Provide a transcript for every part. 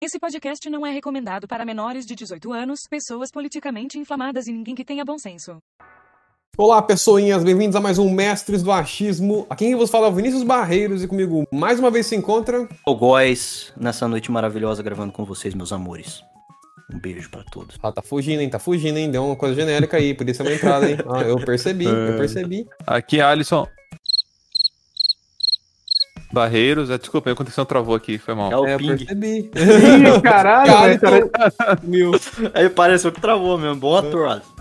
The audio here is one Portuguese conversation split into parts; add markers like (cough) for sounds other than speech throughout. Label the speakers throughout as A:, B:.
A: Esse podcast não é recomendado para menores de 18 anos, pessoas politicamente inflamadas e ninguém que tenha bom senso.
B: Olá, pessoinhas, bem-vindos a mais um Mestres do Achismo. Aqui quem vos fala é o Vinícius Barreiros e comigo mais uma vez se encontra.
C: O Góis, nessa noite maravilhosa gravando com vocês, meus amores. Um beijo pra todos.
B: Ah, tá fugindo, hein? Tá fugindo, hein? Deu uma coisa genérica aí, podia ser uma entrada, hein? Ah, eu percebi, eu percebi.
D: Aqui é Alisson. Barreiros, é, desculpa, a conexão travou aqui, foi mal.
C: É o
B: É,
C: ping.
B: percebi. (laughs)
E: Ih, caralho,
B: Cara,
E: cara.
B: Mil.
C: Aí pareceu que travou mesmo. Bom ator, Alisson.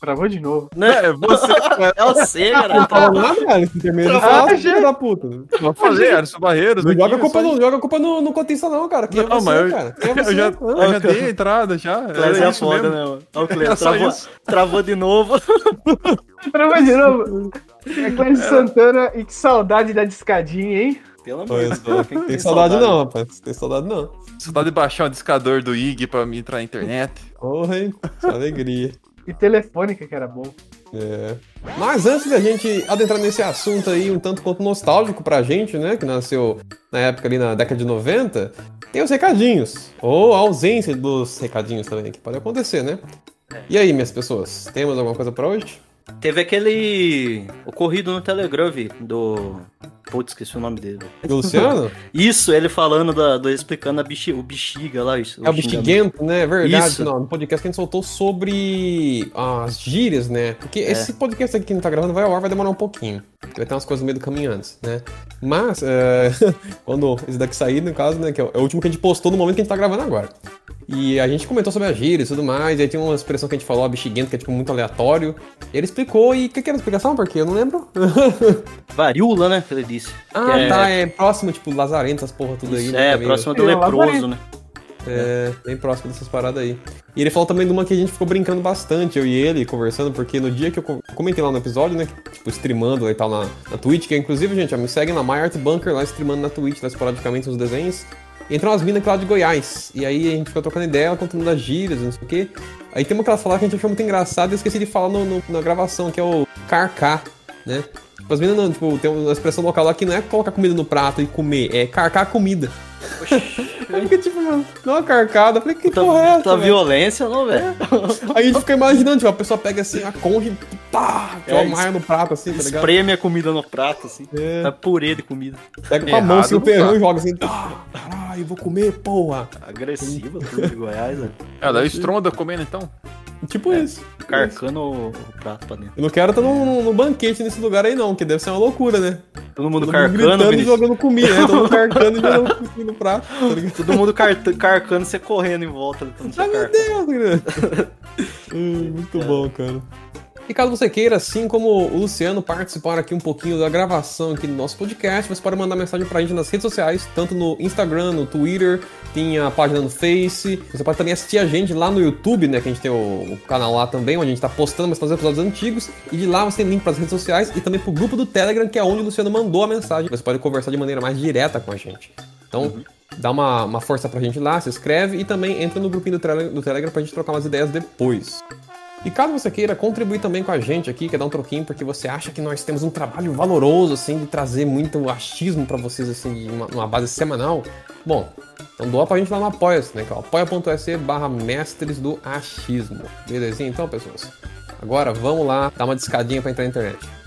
E: Travou de novo.
C: Né?
D: É, você (laughs)
C: É o C,
B: Não
C: cara.
B: fala nada, cara. Esse intermédio
E: Ah,
B: fala,
E: gente.
B: filho da puta.
D: vai fazer, Alisson Barreiros.
B: Não joga a
D: eu
B: culpa,
D: só-
B: não joga a culpa no, no cotista, não, cara. Quem é
D: Não,
B: você,
D: mas eu-
B: cara? Quem é
D: Eu
B: você?
D: já,
B: Hã?
D: eu já dei a entrada já. Era
C: é
D: isso
C: foda,
D: mesmo.
C: né, mano? Olha o
D: Era só
C: travou, travou de novo. (laughs)
E: Travou de novo. É Santana e que saudade da discadinha, hein?
C: Pelo amor de Deus.
B: Tem saudade não, rapaz. Tem saudade não.
D: Você tá de baixar um discador do IG pra me entrar na internet.
B: Porra, hein? Só alegria.
E: E telefônica que era bom.
B: É. Mas antes da gente adentrar nesse assunto aí, um tanto quanto nostálgico pra gente, né? Que nasceu na época ali na década de 90, tem os recadinhos. Ou a ausência dos recadinhos também, que pode acontecer, né? E aí, minhas pessoas, temos alguma coisa pra hoje?
C: Teve aquele ocorrido no Telegram, Vi, do... Putz, esqueci o nome dele.
B: Do Luciano?
C: Isso, ele falando, da, do, explicando a o bexiga lá. Isso,
B: É o Bexiguento, né? É verdade.
C: Isso.
B: Não, no podcast que a gente soltou sobre as gírias, né? Porque
C: É.
B: esse podcast aqui que a gente tá gravando vai ao ar, vai demorar um pouquinho. Vai ter umas coisas no meio do caminho antes, né? Mas, é, (laughs) quando esse daqui sair, no caso, né? Que é o é o último que a gente postou no momento que a gente tá gravando agora. E a gente comentou sobre as gírias e tudo mais, e aí tem uma expressão que a gente falou, a bexiguento, que é tipo muito aleatório. Ele explicou, e o que, que era a explicação? Porque eu não lembro. (laughs)
C: Varíola, né, que ele disse.
B: ah,
C: Que é-
B: tá, é próximo, tipo, lazarento, essas porra tudo aí.
C: Isso,
B: né?
C: é,
B: meio-
C: próximo do
E: É,
C: leproso, né?
B: É, bem próximo dessas paradas aí. E ele falou também de uma que a gente ficou brincando bastante, eu e ele, conversando, porque no dia que eu co- comentei lá no episódio, né, tipo, streamando e tal na, na Twitch, que inclusive, gente, ó, me segue na MyArtBunker lá, streamando na Twitch, lá esporadicamente uns desenhos. Entrou umas minas lá de Goiás. E aí a gente ficou trocando ideia, ela contando das gírias, não sei o quê. Aí tem uma que elas falaram que a gente achou muito engraçado e esqueci de falar no- no- na gravação, que é o carcar, né? Tipo, as meninas não, tipo, tem uma expressão local lá que não é colocar comida no prato e comer, é carcar comida. Aí fica tipo, mano, uma carcada. Eu falei, que
C: Tá,
B: porra é essa?
C: tá
B: velho?
C: violência, não, velho?
B: Aí a gente fica imaginando, tipo, a pessoa pega assim a concha e pá,
C: É,
B: maia no prato, assim, tá ligado?
C: Espreme a comida no prato, assim.
B: É.
C: Tá purê de comida.
B: Pega com a mão assim, o perrão e joga assim, tá, caralho, vou comer, porra.
C: Agressiva, tudo de Goiás, né?
D: Ela é estronda comendo então?
B: Tipo isso.
C: Carcando o, o prato pra dentro.
B: Eu não quero estar num, banquete nesse lugar aí não, que deve ser uma loucura, né?
C: Todo mundo
B: Todo mundo
C: carcando,
B: gritando e jogando comida, né? Todo mundo carcando e jogando (laughs) comida no prato, tá?
C: Todo mundo car carcando, você correndo em volta.
B: Ai, meu. Deus. (laughs) Hum, muito bom, cara. E caso você queira, assim como o Luciano, participar aqui um pouquinho da gravação aqui do nosso podcast, você pode mandar mensagem pra gente nas redes sociais, tanto no Instagram, no Twitter, tem a página no Face. Você pode também assistir a gente lá no YouTube, né? Que a gente tem o, o canal lá também, onde a gente tá postando mais os episódios antigos. E de lá você tem link pras redes sociais e também pro grupo do Telegram, que é onde o Luciano mandou a mensagem. Você pode conversar de maneira mais direta com a gente. Então, dá uma, uma força pra gente lá, se inscreve e também entra no grupinho do, Tele- do Telegram pra gente trocar umas ideias depois. E caso você queira contribuir também com a gente aqui, quer dar um troquinho, porque você acha que nós temos um trabalho valoroso, assim, de trazer muito achismo pra vocês, assim, de uma, uma base semanal, bom, então doa pra gente lá no Apoia-se, né, que é apoia.se barra mestres do achismo. Belezinha então, pessoas? Agora vamos lá, dar uma discadinha pra entrar na internet.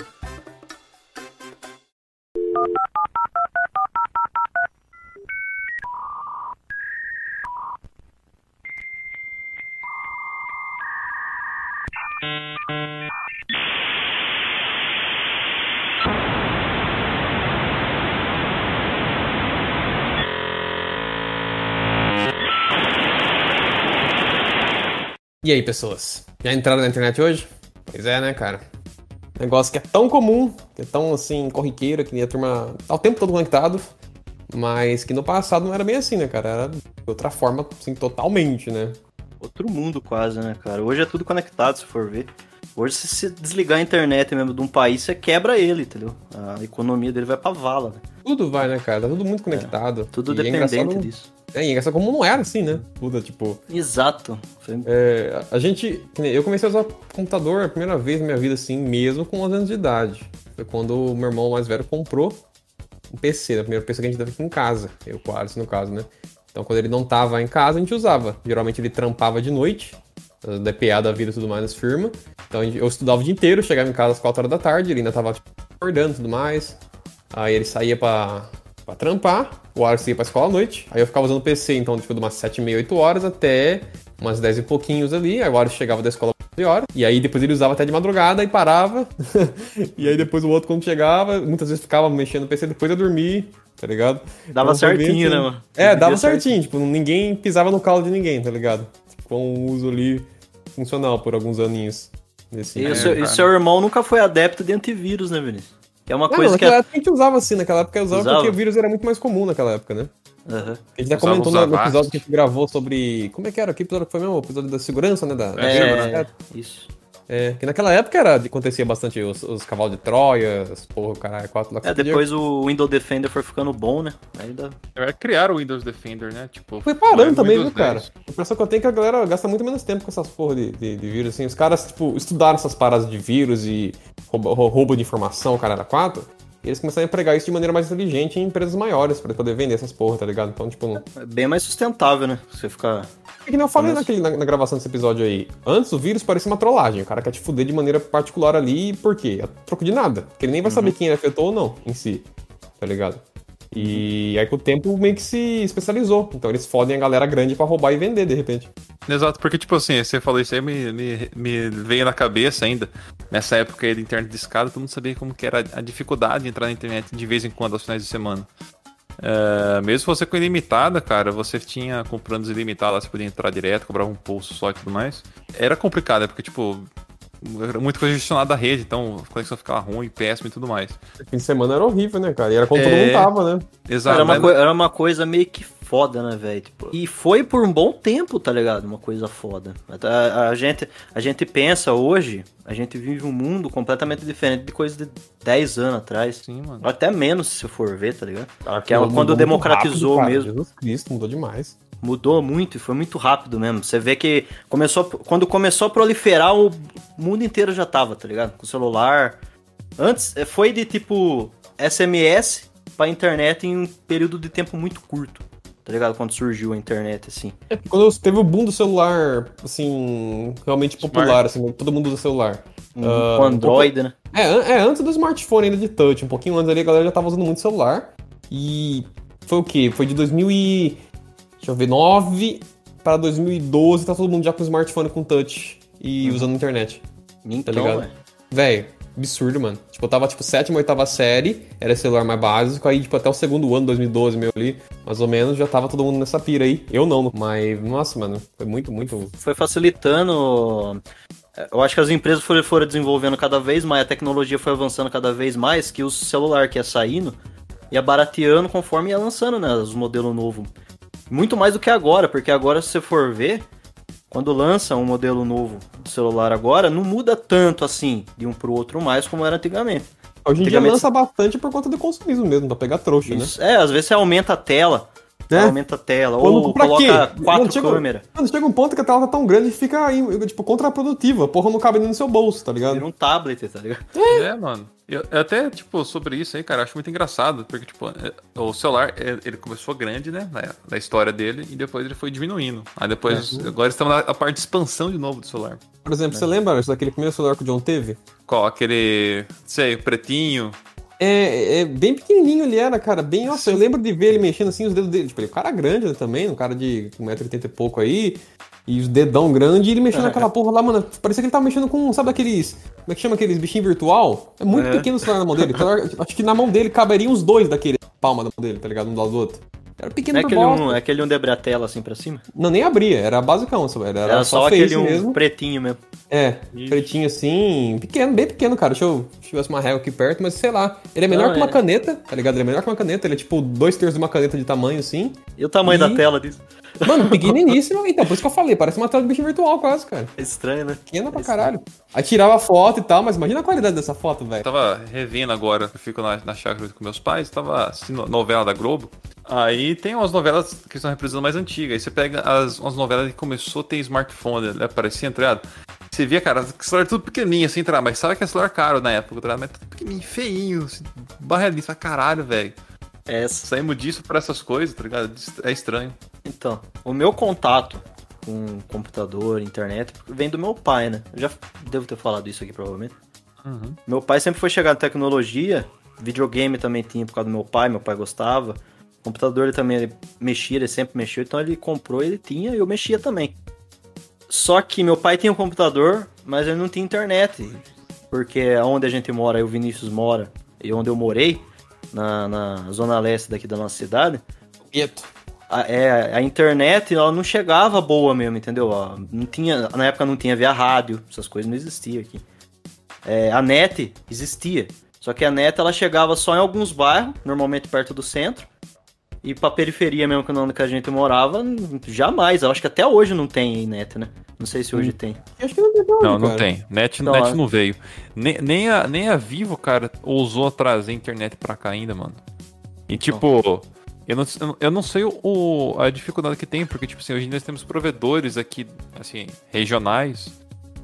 B: E aí, pessoas? Já entraram na internet hoje? Pois é, né, cara? Negócio que é tão comum, que é tão assim, corriqueiro, que a turma tá o tempo todo conectado, mas que no passado não era bem assim, né, cara? Era de outra forma, assim, totalmente, né?
C: Outro mundo quase, né, cara? Hoje é tudo conectado, se for ver. Hoje, se você desligar a internet mesmo de um país, você quebra ele, entendeu? A economia dele vai pra vala, né?
B: Tudo vai, né, cara? Tá tudo muito conectado.
C: Tudo
B: E é
C: dependente
B: engraçado-
C: disso.
B: É, é engraçado como não era assim, né? Tudo, tipo...
C: Exato.
B: É, a gente. Eu comecei a usar computador a primeira vez na minha vida, assim, mesmo com 11 anos de idade. Foi quando o meu irmão mais velho comprou um PC, né? O primeiro PC que a gente teve aqui em casa. Eu, com o Alisson, no caso, né? Então, quando ele não tava em casa, a gente usava. Geralmente ele trampava de noite, eh, DPA da vida e tudo mais nas firmas. Então, eu estudava o dia inteiro, chegava em casa às 4 horas da tarde, ele ainda tava tipo, acordando e tudo mais. Aí ele saía pra, pra trampar, o Alisson ia pra escola à noite. Aí eu ficava usando o PC, então, tipo, de umas 7 e meia, 8 horas até umas 10 e pouquinhos ali. Aí o Alisson chegava da escola às 11 horas. E aí depois ele usava até de madrugada e parava. (laughs) e aí depois o outro, quando chegava, muitas vezes ficava mexendo no PC, depois eu dormir, tá ligado?
C: Dava
B: Então, bem
C: certinho,
B: assim.
C: né, mano?
B: É, dava
C: Devia
B: certinho, tipo, ninguém pisava no calo de ninguém, tá ligado? Com um uso ali funcional por alguns aninhos. Nesse
C: E,
D: É,
C: o seu, e seu irmão nunca foi adepto de antivírus, né, Vinícius? Que é uma
B: Não,
C: coisa que.
B: naquela
C: É...
B: época a gente usava assim, naquela época usava,
C: Usava?
B: porque o vírus era muito mais comum naquela época, né?
C: Aham.
B: A gente já comentou no, no episódio que a gente gravou sobre. Como é que era? Que episódio que foi mesmo? O episódio da segurança, né? Da, da
D: É,
C: isso.
B: É, que naquela época era, acontecia bastante os, os cavalos de Troia, as porra, o caralho, quatro lá
C: É, depois o Windows Defender foi ficando bom, né? Dá...
D: É, Criaram o Windows Defender, né? Tipo,
B: Foi parando
D: foi
B: também, viu,
D: Windows
B: cara?
D: 10.
B: A impressão que eu tenho é que a galera gasta muito menos tempo com essas porra de, de, de vírus, assim. Os caras, tipo, estudaram essas paradas de vírus e roubo, rou- roubo de informação, cara, era quatro. E eles começaram a empregar isso de maneira mais inteligente em empresas maiores, pra poder vender essas porra, tá ligado? Então, tipo, não...
C: É bem mais sustentável, né? Você ficar.
B: É que nem eu falei naquele, na, na gravação desse episódio aí. Antes o vírus parecia uma trollagem. O cara quer te fuder de maneira particular ali, por quê? A troco de nada. Porque ele nem vai saber quem ele afetou ou não, em si. Tá ligado? E aí com o tempo meio que se especializou. Então eles fodem a galera grande pra roubar e vender, de repente.
D: Exato, porque, tipo assim, você falou isso aí, me, me, me veio na cabeça ainda. Nessa época aí da internet de escada, todo mundo sabia como que era a dificuldade de entrar na internet de vez em quando, aos finais de semana. É, mesmo você com ilimitada, cara, você tinha com planos ilimitados, você podia entrar direto, cobrava um pulso só e tudo mais. Era complicado, né? Porque, tipo, muita coisa gestionada da rede, então a conexão ficava ruim, péssimo e tudo mais.
B: Fim de semana era horrível, né, cara? E era quando todo
D: É.
B: mundo tava, né?
D: Exato.
C: Era uma,
D: mas-
C: coi- era uma coisa meio que foda, né, velho? Tipo, e foi por um bom tempo, tá ligado? Uma coisa foda. A, a gente, a gente pensa hoje, a gente vive um mundo completamente diferente de coisa de 10 anos atrás.
D: Sim, mano.
C: Até menos, se for ver, tá ligado? Porque
B: Mudou
C: quando
B: muito
C: democratizou
B: rápido, cara.
C: mesmo.
B: Jesus Cristo, mudou demais.
C: Mudou muito e foi muito rápido mesmo. Você vê que começou quando começou a proliferar, o mundo inteiro já tava, tá ligado? Com o celular. Antes eh, foi de tipo SMS pra internet em um período de tempo muito curto. Tá ligado? Quando surgiu a internet, assim.
B: Quando teve o boom do celular, assim, realmente popular, assim, todo mundo usa celular. Ah,
C: com Android, né?
B: É, é, antes do smartphone ainda de touch, um pouquinho antes ali a galera já tava usando muito celular. E foi o quê? Foi de 2000 e... Deixa eu ver, 9 para 2012, tá todo mundo já com smartphone com touch e usando internet.
C: Então,
B: ligado?
C: velho.
B: Véi, absurdo, mano. Tipo, eu tava, tipo, sétima, oitava série, era celular mais básico, aí, tipo, até o segundo ano, 2012, meu ali, mais ou menos, já tava todo mundo nessa pira aí. Eu não, mas, nossa, mano, foi muito, muito...
C: Foi facilitando. Eu acho que as empresas foram, foram desenvolvendo cada vez mais, a tecnologia foi avançando cada vez mais, que o celular que ia saindo ia barateando conforme ia lançando, né? Os modelos novos. Muito mais do que agora, porque agora, se você for ver, quando lança um modelo novo do celular agora, não muda tanto assim de um pro outro mais como era antigamente.
B: Hoje em dia
C: Antigamente-
B: lança bastante por conta do consumismo mesmo, pra pegar trouxa, né?
C: Isso- É, às vezes você aumenta a tela.
B: É.
C: Aumenta a tela. Ou coloca
B: quê?
C: quatro
B: chega-
C: câmeras.
B: Mano, chega um ponto que a tela tá tão grande que fica, aí, tipo, contraprodutiva. Porra, não cabe nem no seu bolso, tá ligado?
C: Vira um tablet, tá ligado?
D: É, mano. Eu, eu até, tipo, sobre isso aí, cara, acho muito engraçado, porque, tipo, é, o celular, é, ele começou grande, né, na, na história dele, e depois ele foi diminuindo. Aí depois, agora estamos na a parte de expansão de novo do celular.
B: Por exemplo, você lembra daquele primeiro celular que o John teve?
D: Qual? Aquele, sei, pretinho.
B: É, é bem pequenininho ele era, cara. Bem, nossa, eu lembro de ver ele mexendo assim os dedos dele. Tipo, ele é um cara grande né, também, um cara de 1,80m e pouco aí. E os dedão grande, e ele mexendo naquela porra lá, mano. Parecia que ele tava mexendo com, sabe aqueles. Como é que chama aqueles bichinhos virtual? É muito
C: É.
B: pequeno o celular na mão dele. O celular, acho que na mão dele caberiam os dois daquele palma da mão dele, tá ligado? Um do lado do outro. Era pequeno
C: é aquele
B: bosta.
C: um, é aquele um debre a tela assim pra cima?
B: Não, nem abria, era basicão, só, era,
C: Era, só,
B: face
C: aquele um
B: mesmo.
C: pretinho mesmo.
B: É,
D: Ixi.
B: pretinho assim, pequeno, bem pequeno, cara. Deixa eu, deixa eu ver se uma régua aqui perto, mas sei lá. Ele é menor
C: Não,
B: que uma
C: é.
B: caneta, tá ligado? Ele é menor que uma caneta, ele é tipo dois terços de uma caneta de tamanho, assim.
C: E o tamanho
B: E-
C: da tela disso?
B: Mano, pequeniníssimo. Então, por isso que eu falei, parece uma tela de bicho virtual quase, cara.
C: É estranho, né?
B: Pequena pra caralho. Aí tirava foto e tal, mas imagina a qualidade dessa foto,
D: Eu
B: velho.
D: tava revendo agora, eu fico na, na chácara com meus pais, tava assistindo novela da Globo. Aí tem umas novelas que são reprisando mais antigas. Aí você pega as, umas novelas que começou a ter smartphone, né? Parecia entrado. Você via, cara, celular tudo pequenininho assim, entrar, mas sabe que é celular caro na época, tá? mas tudo pequenininho, feinho, assim, barradinho, você fala, caralho, velho.
C: É,
D: Saímos disso pra essas coisas, tá ligado? É estranho.
C: Então, o meu contato com computador, internet, vem do meu pai, né? Eu já devo ter falado isso aqui, provavelmente.
D: Uhum.
C: Meu pai sempre foi chegar na tecnologia, videogame também tinha por causa do meu pai, meu pai gostava. Computador ele também ele mexia, ele sempre mexeu, então ele comprou, ele tinha e eu mexia também. Só que meu pai tinha um computador, mas ele não tinha internet. Porque onde a gente mora, o Vinícius mora, e onde eu morei, na, na zona leste daqui da nossa cidade,
B: Gueto.
C: A, é, a internet ela não chegava boa mesmo, entendeu? Ó, Não tinha, na época não tinha via rádio, essas coisas não existiam aqui. É, a net existia, só que a net ela chegava só em alguns bairros, normalmente perto do centro, e pra periferia mesmo, que é onde que a gente morava, jamais. Eu acho que até hoje não tem net, né? Não sei se hoje tem.
B: Acho que não tem
D: Não, não
B: cara.
D: tem. Net,
C: Não,
D: net
C: é.
D: não veio. Nem, nem, a, nem a Vivo, cara, ousou trazer internet pra cá ainda, mano. E tipo, eu não, eu não- eu não sei o- o, a dificuldade que tem, porque, tipo assim, hoje nós temos provedores aqui, assim, regionais,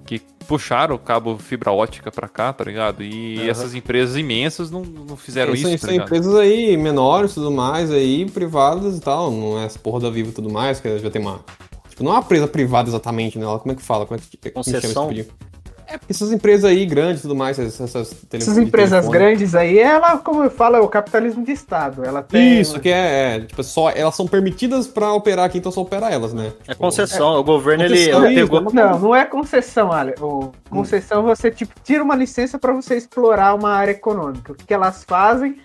D: que puxaram o cabo fibra ótica pra cá, tá ligado? E
C: Aham.
D: essas empresas imensas não, não fizeram
B: São-
D: isso,
B: são
D: tá ligado?
B: empresas aí menores e tudo mais, aí, privadas e tal. Não é essa porra da Vivo e tudo mais, que já tem uma. Tipo, não é uma empresa privada exatamente, né? Ela- Como é que fala? Como é que, como chama esse
C: Concessão?
B: tipo de- É, porque essas empresas aí grandes e tudo mais, essas, essas, tele-
E: Essas empresas
B: telefone.
E: grandes aí, ela, como eu falo, é o capitalismo de Estado. Ela tem.
B: Isso, que é, é, tipo, só, elas são permitidas pra operar aqui, então só opera elas, né?
C: É
B: Tipo,
C: concessão, o governo ele,
B: concessão,
C: ele
B: isso,
C: pegou.
E: Não, não é concessão, Ale. O concessão você tipo tira uma licença para você explorar uma área econômica. O que que elas fazem?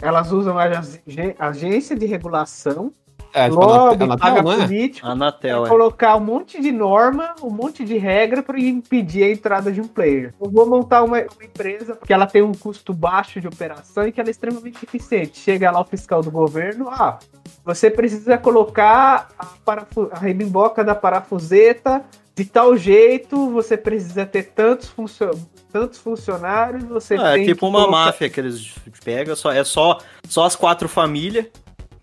E: Elas usam a ag- agência de regulação,
B: É, tipo, a
E: lobby,
B: Anatel,
E: paga
B: não é?
E: político,
C: Anatel, é.
E: colocar um monte de norma, um monte de regra para impedir a entrada de um player. Eu vou montar uma, uma empresa que ela tem um custo baixo de operação e que ela é extremamente eficiente. Chega lá o fiscal do governo, ah, você precisa colocar a, parafu- a rebimboca da parafuseta de tal jeito, você precisa ter tantos, funcio- tantos funcionários, você
C: Ah,
E: tem
C: é tipo
E: que
C: uma
E: colocar-
C: máfia que eles pegam, só, é só, só as quatro famílias.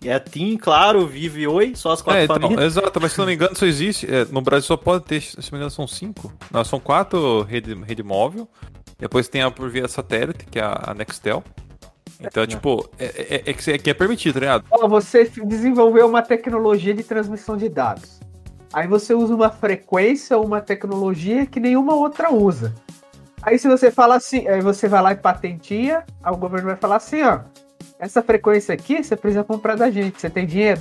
C: É a TIM, claro, Vive e Oi, só as quatro
D: É, então,
C: famílias.
D: exato, mas se não me engano, só existe. é, no Brasil só pode ter, se não me engano, são cinco. Não, são quatro rede, rede móvel. Depois tem a por via satélite, que é a, a Nextel. Então, tipo, é, é, é que, é que é permitido, tá ligado?
E: Ó, você desenvolveu uma tecnologia de transmissão de dados. Aí você usa uma frequência ou uma tecnologia que nenhuma outra usa. Aí se você fala assim, aí você vai lá e patentia, aí o governo vai falar assim, ó, essa frequência aqui você precisa comprar da gente, você tem dinheiro?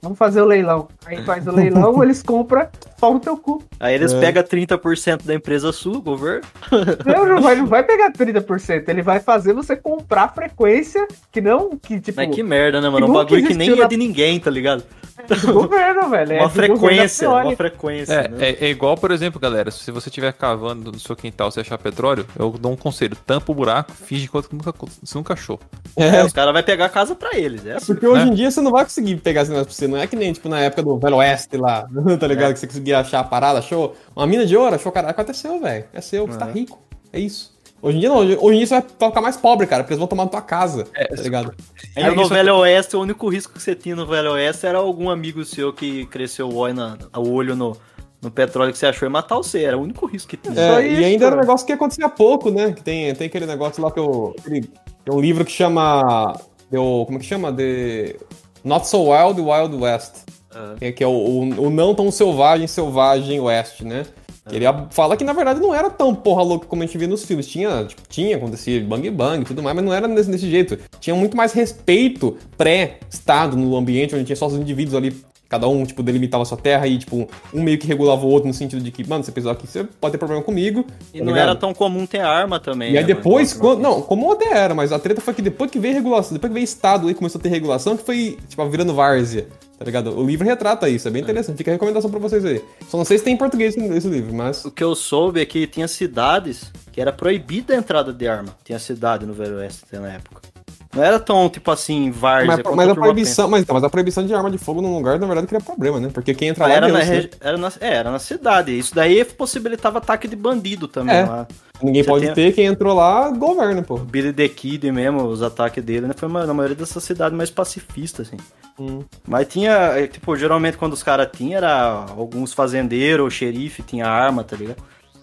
E: Vamos fazer o leilão. Aí faz o leilão, (laughs) eles compram, pau no teu cu.
C: Aí eles
B: É.
C: pegam 30% da empresa sul, governo. (laughs)
E: Não, não vai, não vai pegar 30%, ele vai fazer você comprar frequência que não, que tipo,
C: Mas que merda, né, mano? Um
E: Igual que
C: bagulho que nem é
E: na-
C: de ninguém, tá ligado?
E: é do governo, (laughs) velho. é
C: Uma
E: governo
C: frequência, uma frequência.
D: É,
C: né?
D: é, é igual, por exemplo, galera, se você estiver cavando no seu quintal e achar petróleo, eu dou um conselho: tampa o buraco, finge que nunca, você nunca achou.
C: É,
B: É,
C: os caras vão pegar a casa pra eles. É assim.
B: porque hoje
D: né?
B: em dia você não vai conseguir pegar esse negócio pra você. Não é que nem, tipo, na época do Velho Oeste lá, (laughs) tá ligado? Que você conseguia achar a parada, achou uma mina de ouro, achou caraca, é seu, velho. É seu, você tá rico. É isso. Hoje em dia não, hoje, hoje em dia você vai ficar mais pobre, cara, porque eles vão tomar na tua casa, tá ligado?
D: Aí
C: no
D: isso-
C: Velho Oeste, o único risco que você tinha no Velho Oeste era algum amigo seu que cresceu o olho, na- o olho no, no petróleo que você achou e matar você. Era o único risco que tinha.
B: É,
E: isso,
B: e ainda era um
E: cara.
B: negócio que acontecia há pouco, né? Que tem, tem aquele negócio lá que eu. aquele- tem um livro que chama. Deu, como que chama? The Not So Wild, Wild West.
C: Ah.
B: Que, é o, o, o não tão selvagem, selvagem oeste, né? Que Ele fala que na verdade não era tão porra louca como a gente via nos filmes. Tinha, tipo, tinha, acontecia bang bang e tudo mais, mas não era desse, desse jeito. Tinha muito mais respeito pré-estado no ambiente, onde tinha só os indivíduos ali, cada um, tipo, delimitava sua terra e, tipo, um meio que regulava o outro no sentido de que, mano, você pisou aqui, você pode ter problema comigo.
C: E
B: tá
C: não
B: ligado?
C: era tão comum ter arma também.
B: E aí
C: né,
B: depois,
C: mano?
B: quando, não, como até era, mas a treta foi que depois que veio regulação, depois que veio Estado e começou a ter regulação, que foi, tipo, virando várzea, tá ligado? O livro retrata isso, é bem interessante, fica a recomendação pra vocês aí. Só não sei se tem em português esse, esse livro, mas...
C: O que eu soube é que tinha cidades que era proibida a entrada de arma. Tinha cidade no Velho Oeste na época. Não era tão, tipo assim, várzea.
B: Mas, mas a proibição, mas, então, mas a proibição de arma de fogo num lugar, na verdade, cria problema, né? Porque quem entra lá
C: Era na,
B: Deus, né?
C: era, na, é, era na cidade. Isso daí possibilitava ataque de bandido também
B: É.
C: lá.
B: Ninguém
C: Você
B: pode
C: tem-
B: ter, quem entrou lá, governa, pô.
C: Billy the Kid mesmo, os ataques dele, né? Foi uma- na maioria dessas cidades mais pacifistas, assim.
B: Hum.
C: Mas tinha, é, tipo, geralmente quando os caras tinham, era alguns fazendeiros ou xerife tinha arma, tá ligado?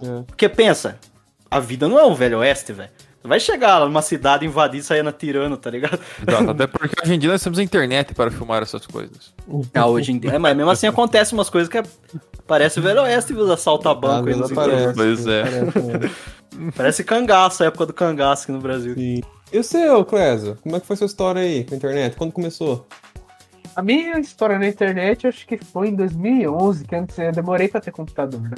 B: É.
C: Porque pensa, a vida não é um velho oeste, velho. Vai chegar lá numa cidade, invadir, sair atirando, tá ligado?
D: Exato, até porque hoje em dia nós temos a internet para filmar essas coisas.
C: Ah, hoje em dia. É, mas mesmo assim acontece umas coisas que é... parece o Velho Oeste, viu? Assalta banco aí
B: Às
C: nos
B: aparece.
D: Pois é.
B: Parece mesmo.
C: Parece cangaço, a época do cangaço aqui no Brasil.
B: Sim. E o seu, Clésia? Como é que foi sua história aí com a internet? Quando começou?
E: A minha história na internet, acho que foi em 2011, que antes eu demorei pra ter computador, né?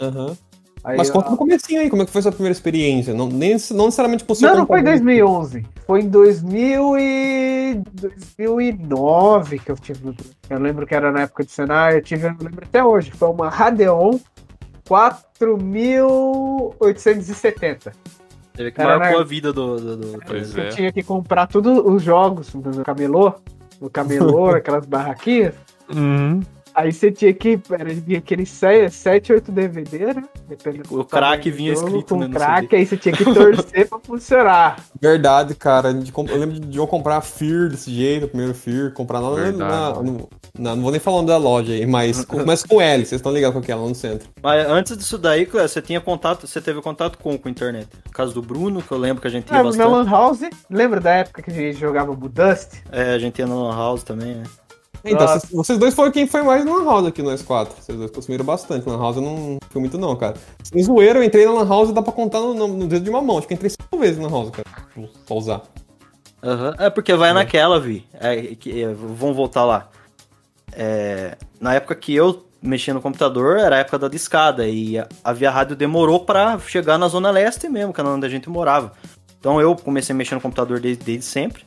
B: Aham.
E: Aí
B: Mas
E: eu-
B: conta no comecinho aí, como é que foi sua primeira experiência? Não, nem, não necessariamente por seu
E: Não, não foi em
B: computador.
E: 2011. Foi em 2000 e... 2009 que eu tive. Eu lembro que era na época de Senai. Eu tive, eu lembro até hoje. Foi uma Radeon 4870.
C: Teve que
E: Cara,
C: marcou
E: né?
C: a vida do. do, do-
D: Pois
E: Eu
D: é.
E: tinha que comprar todos os jogos no camelô. No camelô, (laughs) aquelas barraquinhas.
D: Uhum.
E: Aí você tinha que. Era, vinha aqueles 7, 8 DVD, né? Dependendo
C: O crack vinha
E: jogo,
C: escrito,
E: com
C: né, no
E: crack, aí você tinha que torcer (laughs) pra funcionar.
B: Verdade, cara. Eu lembro de eu comprar Fear desse jeito, o primeiro Fear, comprar lá na,
D: Verdade.
B: na- no- na- Não vou nem falar o nome da loja aí, mas começa com L, vocês estão ligados com aquela lá no centro.
C: Mas antes disso daí, Cléo, você tinha contato, você teve contato com, com a internet. No caso do Bruno, que eu lembro que a gente ia
E: na
C: bastante.
E: Lan House, lembra da época que a gente jogava Budust?
C: É, a gente ia na Lan House também, né?
B: Então,
E: Ah.
B: vocês, vocês dois foram quem foi mais na Lan House aqui nós quatro. Vocês dois consumiram bastante. Lan House eu não fui muito, não, cara. Em zoeiro, eu entrei na Lan House e dá pra contar no, no- no dedo de uma mão. Acho que eu entrei cinco vezes na Lan House, cara. Pra usar.
C: Aham. É porque vai naquela, Vi. É, que, é, vamos voltar lá. É, na época que eu mexia no computador, era a época da discada. E a, a Via Rádio demorou pra chegar na Zona Leste mesmo, que era onde a gente morava. Então eu comecei a mexer no computador desde, desde sempre.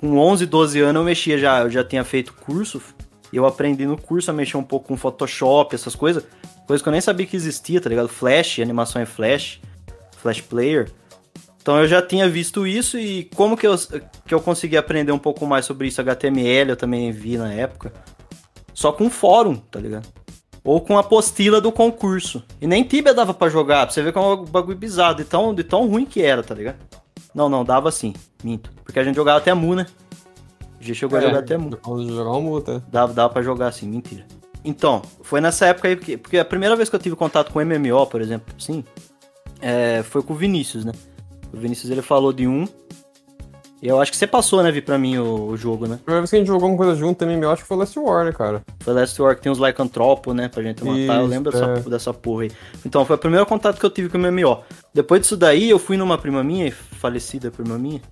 C: Com 11, 12 anos eu mexia já, eu já tinha feito curso. Eu aprendi no curso a mexer um pouco com Photoshop, essas coisas. Coisas que eu nem sabia que existia, tá ligado? Flash, animação em Flash, Flash Player. Então eu já tinha visto isso e como que eu, que eu consegui aprender um pouco mais sobre isso, HTML eu também vi na época. Só com fórum, tá ligado? Ou com a apostila do concurso. E nem Tibia dava pra jogar, pra você ver que é um bagulho bizarro, de tão, de tão ruim que era, tá ligado? Não, não, dava sim, minto. Porque a gente jogava até Mu, né? Já chegou a jogar até Mu.
B: Vamos jogar uma multa.
C: Dava, dava pra jogar assim, mentira. Então, foi nessa época aí, porque, porque a primeira vez que eu tive contato com MMO, por exemplo, sim, é, foi com o Vinícius, né? O Vinícius ele falou de um. E eu acho que você passou, né, Vi, pra mim o, o jogo, né?
B: A primeira vez que a gente jogou alguma coisa junto também, eu acho que foi Last War, né, cara?
C: Foi Last War que tem uns Lycanthropo, né, pra gente matar. eu
B: Isso,
C: lembro dessa,
B: é.
C: dessa porra aí. Então, foi o primeiro contato que eu tive com o MMO. Depois disso daí, eu fui numa prima minha, falecida prima minha.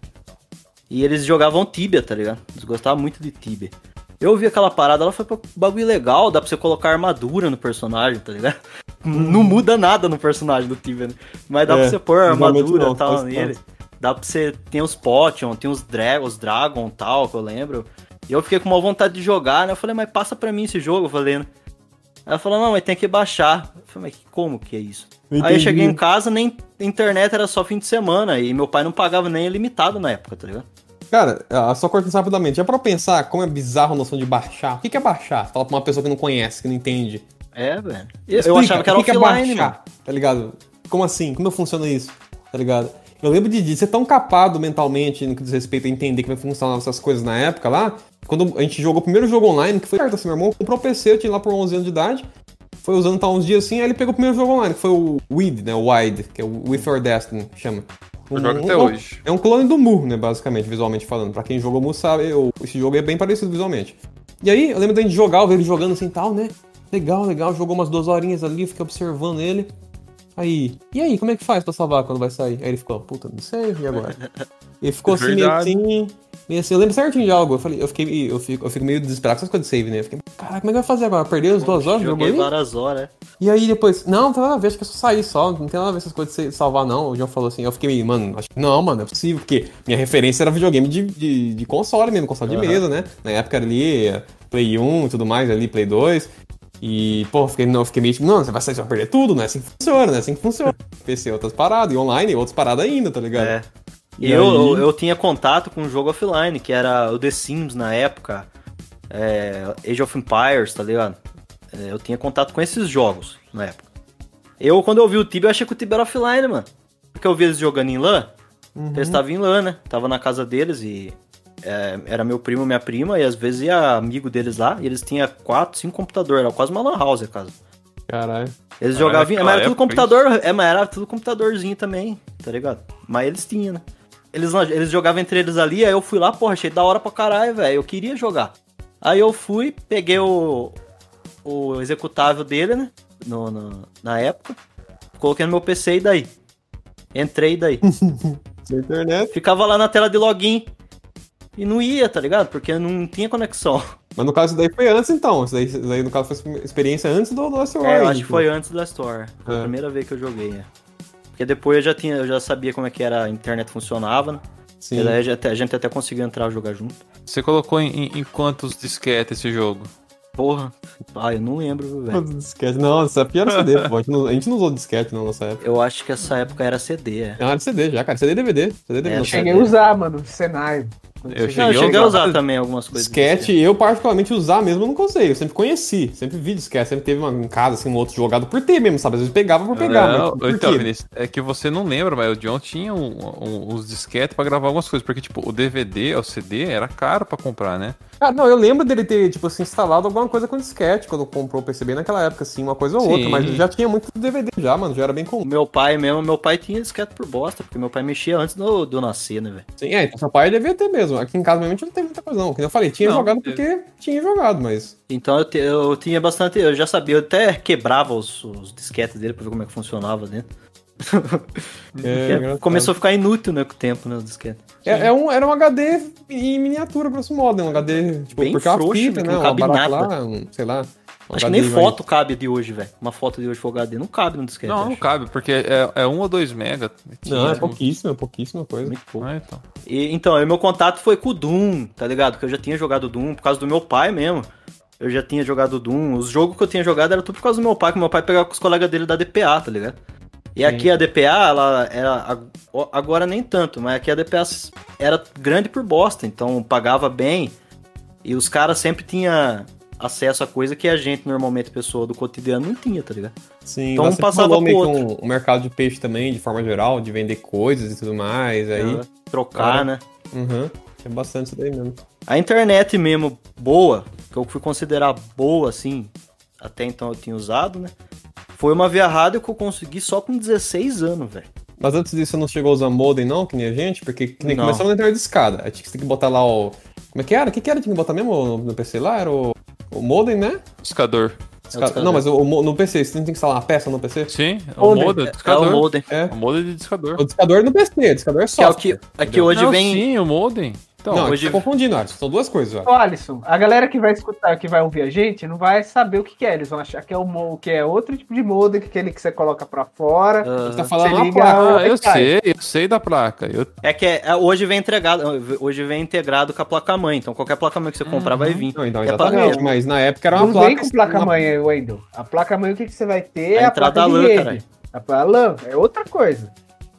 C: E eles jogavam Tibia, tá ligado? Eles gostavam muito de Tibia. Eu vi aquela parada, ela foi pra bagulho legal, dá pra você colocar armadura no personagem, tá ligado? (laughs) Não muda nada no personagem do Tibia, né? Mas dá
B: É,
C: pra você pôr armadura
B: não,
C: e tal nele.
B: parte.
C: Dá pra você. Tem os Potion, tem os, dra os Dragon e tal, que eu lembro. E eu fiquei com uma vontade de jogar, né? Eu falei, mas passa pra mim esse jogo, eu falei, né? Ela falou, não, mas tem que baixar. Eu falei, mas como que é isso? Aí eu cheguei em casa, nem internet era só fim de semana. E meu pai não pagava nem ilimitado na época, tá ligado?
B: Cara, só cortando rapidamente. Já pra pensar como é bizarro a noção de baixar. O que é baixar? Fala pra uma pessoa que não conhece, que não entende.
C: É, velho. Eu, eu achava que era
B: o que que
C: offline,
B: é
C: mano.
B: baixar, tá ligado? Como assim? Como funciona isso? Tá ligado? Eu lembro de, de ser tão capado mentalmente no que diz respeito a entender como é funcionavam essas coisas na época lá. Quando a gente jogou o primeiro jogo online, que foi certo assim, meu irmão comprou o PC, eu tinha lá por 11 anos de idade. Foi usando tá uns dias assim, aí ele pegou o primeiro jogo online, que foi o Weed, né? O Wide, que é o With Your Destiny, que chama.
D: Eu jogo até
B: um-
D: hoje.
B: É um clone do Mu, né, basicamente, visualmente falando. Pra quem jogou Mu sabe, eu- esse jogo é bem parecido visualmente. E aí, eu lembro da gente jogar, eu vi ele jogando assim e tal, né? Legal, legal, jogou umas duas horinhas ali, fiquei observando ele. Aí, e aí, como é que faz pra salvar quando vai sair? Aí ele ficou, puta, não sei, e agora? (laughs) Ele ficou assim, meio assim, assim, eu lembro certinho de algo. Eu falei, eu fiquei, eu fico, eu fico meio desesperado com essas coisas de save, né? Eu fiquei, cara, como é que vai fazer agora? Perdeu as duas horas?
C: Joguei várias horas.
B: E aí depois, não, não tem nada a ver, acho que é só sair só, não tem nada a ver essas coisas de salvar, não. O João falou assim, eu fiquei meio, mano, acho que não, mano, é possível, porque minha referência era videogame de, de, de console mesmo, console
C: Aham.
B: de mesa, né? Na época ali, Play 1 e tudo mais, ali, Play 2. E, pô, fiquei, não, eu fiquei meio tipo, não, você vai sair, você vai perder tudo, não é assim que funciona, não é assim que funciona. PC outras paradas, e online outras paradas ainda, tá ligado?
C: É. E eu,
B: aí?
C: eu, eu tinha contato com um jogo offline, que era o The Sims na época, é, Age of Empires, tá ligado? É, eu tinha contato com esses jogos na época. Eu, quando eu vi o Tibia, eu achei que o Tibia era offline, mano. Porque eu vi eles jogando em LAN,
B: Uhum.
C: eles estavam em LAN, né? Tava na casa deles e é, era meu primo, minha prima, e às vezes ia amigo deles lá, e eles tinham quatro, cinco computadores, era quase uma lan house a casa.
B: Caralho.
C: Eles
D: Caralho,
C: jogavam. Mas era tudo
D: época,
C: computador. É, mas era tudo computadorzinho também, tá ligado? Mas eles tinham, né? Eles, eles jogavam entre eles ali, aí eu fui lá, porra, achei da hora pra caralho, velho. Eu queria jogar. Aí eu fui, peguei o, o executável dele, né? No, no- na época. Coloquei no meu PC e daí. Entrei e daí. (laughs)
B: Internet.
C: Ficava lá na tela de login. E não ia, tá ligado? Porque não tinha conexão.
B: Mas no caso, isso daí foi antes então. Isso daí, isso daí, no caso, foi experiência antes do Lost War.
C: É, eu acho que foi antes da Store. Foi
B: É.
C: a primeira vez que eu joguei, né? Porque depois eu já tinha, eu já sabia como é que era a internet funcionava, né?
B: Sim.
C: E daí a gente, a gente até conseguiu entrar e jogar junto.
D: Você colocou em, em- quantos disquetes esse jogo?
C: Porra. Ah, eu não lembro, velho.
B: Quantos disquete? Não, essa época era CD, pô. A gente, não, a gente não usou disquete não, nessa época.
C: Eu acho que essa época era CD, é.
B: É uma de CD já, cara. CD e DVD. CD DVD.
C: É, Cheguei
E: a usar, mano, Senai.
D: Eu
C: Não, eu
D: Cheguei a
C: cheguei
D: usar.
C: usar também algumas coisas.
B: Disquete, eu particularmente usar mesmo, eu nunca usei. Eu sempre conheci, sempre vi disquete. Sempre teve uma, em casa, assim, um outro jogado por ter mesmo, sabe? Às vezes pegava por pegar,
D: Não,
B: mas por
D: então,
B: quê?
D: Vinícius, é que você não lembra, mas o John tinha um- um- uns disquetes pra gravar algumas coisas, porque, tipo, o DVD, o CD, era caro pra comprar, né?
B: Cara, não, eu lembro dele ter, tipo assim, instalado alguma coisa com disquete quando comprou o PCB naquela época, assim, uma coisa ou
D: Sim.
B: outra, mas já tinha muito DVD já, mano, já era bem comum.
C: meu pai mesmo, meu pai tinha disquete por bosta, porque meu pai mexia antes do, do nascer, né, velho?
B: Sim, é, então seu pai devia ter mesmo. Aqui em casa, realmente, não tem muita coisa, não. Como eu falei, tinha
D: Não,
B: jogado porque tinha jogado, mas.
C: Então eu, te- eu tinha bastante, eu já sabia, eu até quebrava os, os disquetes dele pra ver como é que funcionava dentro. (laughs)
B: É,
C: começou a ficar inútil, né, com o tempo, né, o disquete.
B: É, é um, era um HD em miniatura, grosso modo, né? Um HD, tipo,
C: Bem
B: porque é uma
C: frouxo,
B: fita,
C: né,
B: né? Uma barata lá, um, sei lá.
C: Acho que nem foto cabe de hoje, velho. Uma foto de hoje for HD. Não cabe no disquete.
D: Não, não cabe, porque é, é um ou dois mega.
B: Não, é
D: Tinha-
B: pouquíssimo, é pouquíssima coisa.
C: Muito pouco.
D: Ah, então.
C: E, então, aí meu contato foi com o Doom, tá ligado? Porque eu já tinha jogado Doom por causa do meu pai mesmo. Eu já tinha jogado Doom. Os jogos que eu tinha jogado era tudo por causa do meu pai, que meu pai pegava com os colegas dele da DPA, tá ligado? E aqui a DPA, ela era. Agora nem tanto, mas aqui a DPA era grande por bosta, então pagava bem. E os caras sempre tinham acesso a coisa que a gente, normalmente, pessoa do cotidiano, não tinha, tá ligado?
B: Sim,
C: Então um passava pro
B: que um, um mercado de peixe também, de forma geral, de vender coisas e tudo mais. Aí,
C: Pra Trocar,
B: Cara.
C: né?
B: uhum, tinha bastante isso daí mesmo.
C: A internet mesmo boa, que eu fui considerar boa, assim, até então eu tinha usado, né? Foi uma via rádio que eu consegui só com 16 anos, velho.
B: Mas antes disso, você não chegou a usar modem, não? Que nem a gente? Porque que nem
C: Não.
B: começamos na internet de escada. Aí tinha que você tem que botar lá o. Como é que era? O que, que era? Tinha que botar mesmo no PC lá? Era o, o modem, né?
D: Discador.
B: Escada-
C: discador.
B: Não, mas o, o no PC, você tem que instalar uma peça no PC?
D: Sim, é o
E: Modem.
D: modem,
C: É o modem.
B: É.
D: O modem de discador.
B: O discador no PC, o discador é
C: Que é que, é que hoje
D: não,
C: vem.
D: sim, o modem. Então,
B: não,
C: hoje-
B: tá confundindo, Alisson. São duas coisas, ó.
E: Alisson, a galera que vai escutar, que vai ouvir a gente, não vai saber o que, que é. Eles vão achar que é, o mo- que é outro tipo de modem, que é aquele que você coloca pra fora.
C: ah,
B: Você tá falando
E: Você
B: uma
E: liga-
B: placa.
D: Ah, eu
E: Ai, cara.
D: sei, eu sei da placa. Eu...
C: É que é- é- hoje vem entregado, hoje vem integrado com a placa-mãe. Então qualquer placa-mãe que você comprar vai vir.
B: Não, então,
C: É pra-
B: exatamente. Mas na época era uma
E: não
B: placa.
E: vem com placa-mãe, Wendel. A placa-mãe, o que, que você vai ter é
C: A
E: a
C: entrada
E: placa de
C: LAN,
E: rede.
C: caralho.
E: A, a LAN é outra coisa.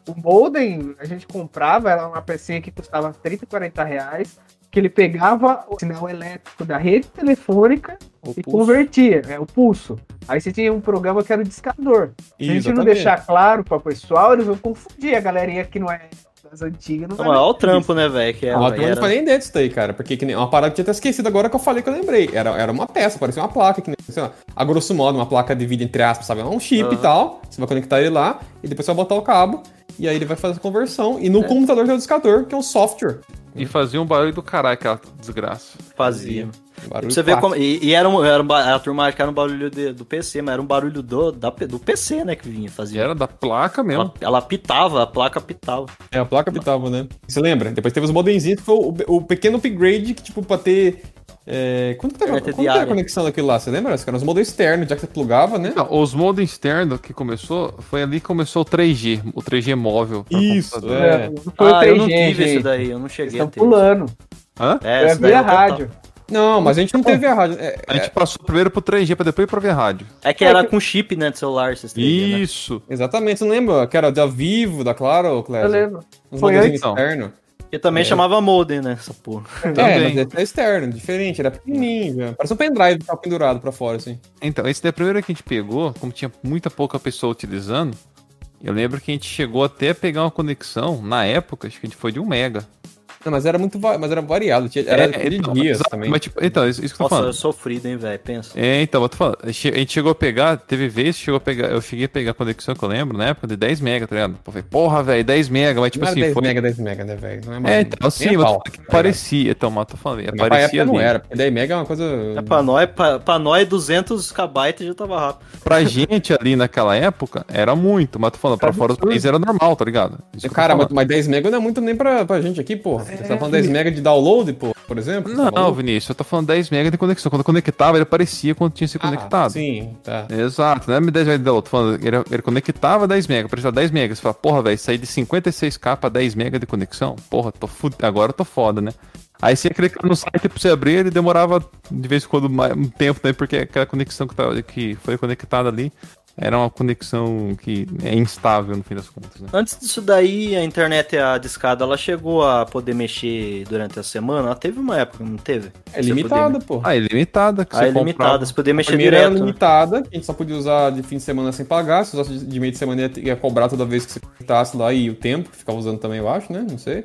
E: O modem, a gente comprava, era uma PC que custava 30, 40 reais, que ele pegava o sinal elétrico da rede telefônica
C: O
E: e
C: pulso.
E: convertia, é o pulso. Aí você tinha um programa que era o discador. Se a gente não deixar claro para o pessoal, eles vão confundir a galerinha que não é das antigas. Não
C: Então,
E: vai
C: olha o trampo, né, velho? Que é,
B: Ah, eu não falei nem dentro disso daí, cara. Porque que nem, uma parada que eu tinha até esquecido agora que eu falei que eu lembrei. Era, era uma peça, parecia uma placa, que nem, sei lá, a grosso modo, uma placa de vídeo entre aspas, sabe? É um chip e
C: Aham.
B: tal. Você vai conectar ele lá e depois você vai botar o cabo. E aí ele vai fazer a conversão. E no computador tem o discador, que é um software.
D: E fazia um barulho do caralho, aquela desgraça.
C: fazia.
B: Barulho
C: você
B: clássico.
C: como. E, e era, um, era um a turma acha que era um barulho de- do PC, mas era um barulho do, da, do PC, né, que vinha,
D: E
C: fazia.
D: era da placa mesmo.
C: Ela, ela pitava, a placa pitava.
B: É, a placa pitava, né? Você lembra? Depois teve os modemzinhos, que foi o, o pequeno upgrade que, tipo, pra ter. É... Quanto que, tava,
C: Internet
B: quanto que era a
C: diária.
B: conexão daquilo lá? Você lembra? Que eram os modems externos, já que você plugava, né?
D: Não, os modos externos que começou, foi ali que começou o 3G, o 3G móvel.
B: Isso,
D: computador.
B: é.
E: Não foi o
C: ah,
E: 3G,
C: eu não tive
E: gente.
C: esse daí, eu não
E: Eles
C: cheguei a
E: estão
C: ter.
E: pulando.
D: Hã?
C: É,
E: É via
C: eu total.
E: rádio.
B: Não, mas a gente não teve a rádio. É,
D: A gente passou primeiro pro 3G pra depois ir pra ver rádio.
C: É que era com chip, né, de celular, 3G, né?
D: Isso.
B: Exatamente, você não lembra? Que era da Vivo, da Claro, Cléber?
E: Eu lembro.
B: Uns
E: Foi
D: antes,
B: externos.
C: E também
B: É.
C: chamava modem, né, essa porra.
B: É,
D: Também.
B: mas é externo, diferente, era pequenininho. Parece um pendrive que tava pendurado pra fora, assim.
D: Então, esse daí é o primeiro que a gente pegou, como tinha muita pouca pessoa utilizando, eu lembro que a gente chegou até a pegar uma conexão, na época, acho que a gente foi de 1 mega.
B: Não, mas era muito mas era variado. Tinha, era
D: É,
B: de
D: então,
B: dias
D: exato,
B: também.
D: Mas, tipo, então, isso, isso que eu tô
C: Nossa,
D: falando.
C: é sofrido, hein, velho? Pensa.
D: É, então, eu tô falando, a gente chegou a pegar, teve vez chegou a pegar, eu cheguei a pegar a conexão que eu lembro, na época de 10 mega, tá ligado? Pô, falei, porra, velho, 10 mega, mas tipo
B: não
D: assim,
B: era 10
D: foi...
B: mega, 10 mega, né, velho? Não é mais.
D: É, então, assim,
B: pau,
D: que
B: tá
D: parecia, então, mas eu tô falando,
B: Mas pra
D: aparecia
B: época não
D: ali.
B: era, porque 10 mega é uma coisa.
C: É, pra, nós, pra, pra nós, 200 KB já tava rápido.
D: Pra gente ali naquela época, era muito, mas tô falando, pra fora do país era normal, tá ligado? Isso
B: Cara, mas, mas 10 mega não é muito nem pra, pra gente aqui, porra. Você tá falando 10 mega de download, pô, por exemplo? Tá
D: Não,
B: maluco?
D: Vinícius, eu tô falando 10 mega de conexão. Quando eu conectava, ele aparecia quando tinha se
B: Ah,
D: conectado.
B: sim, tá.
D: Exato, não é 10 mega de download, tô falando, ele, ele conectava 10 mega, precisava 10 mega. Você fala, porra, velho, sair de 56k pra 10 mega de conexão? Porra, tô fud... agora eu tô foda, né? Aí você ia clicar no site pra você abrir, ele demorava de vez em quando mais, um tempo também, porque aquela conexão que, tava, que foi conectada ali era uma conexão que é instável no fim das contas, né?
C: Antes disso daí, a internet, a discada, ela chegou a poder mexer durante a semana. Ela teve uma época, não teve?
B: É limitada, pô.
D: Ah, ilimitada. Que
C: Ah,
D: você
C: é limitada,
D: comprava.
C: você podia
B: A
C: mexer
B: primeira era
C: direto. né?
B: limitada, que a gente só podia usar de fim de semana sem pagar. Se usasse de meio de semana ia, ia cobrar toda vez que você conectasse lá e o tempo, que ficava usando também, eu acho, né? Não sei.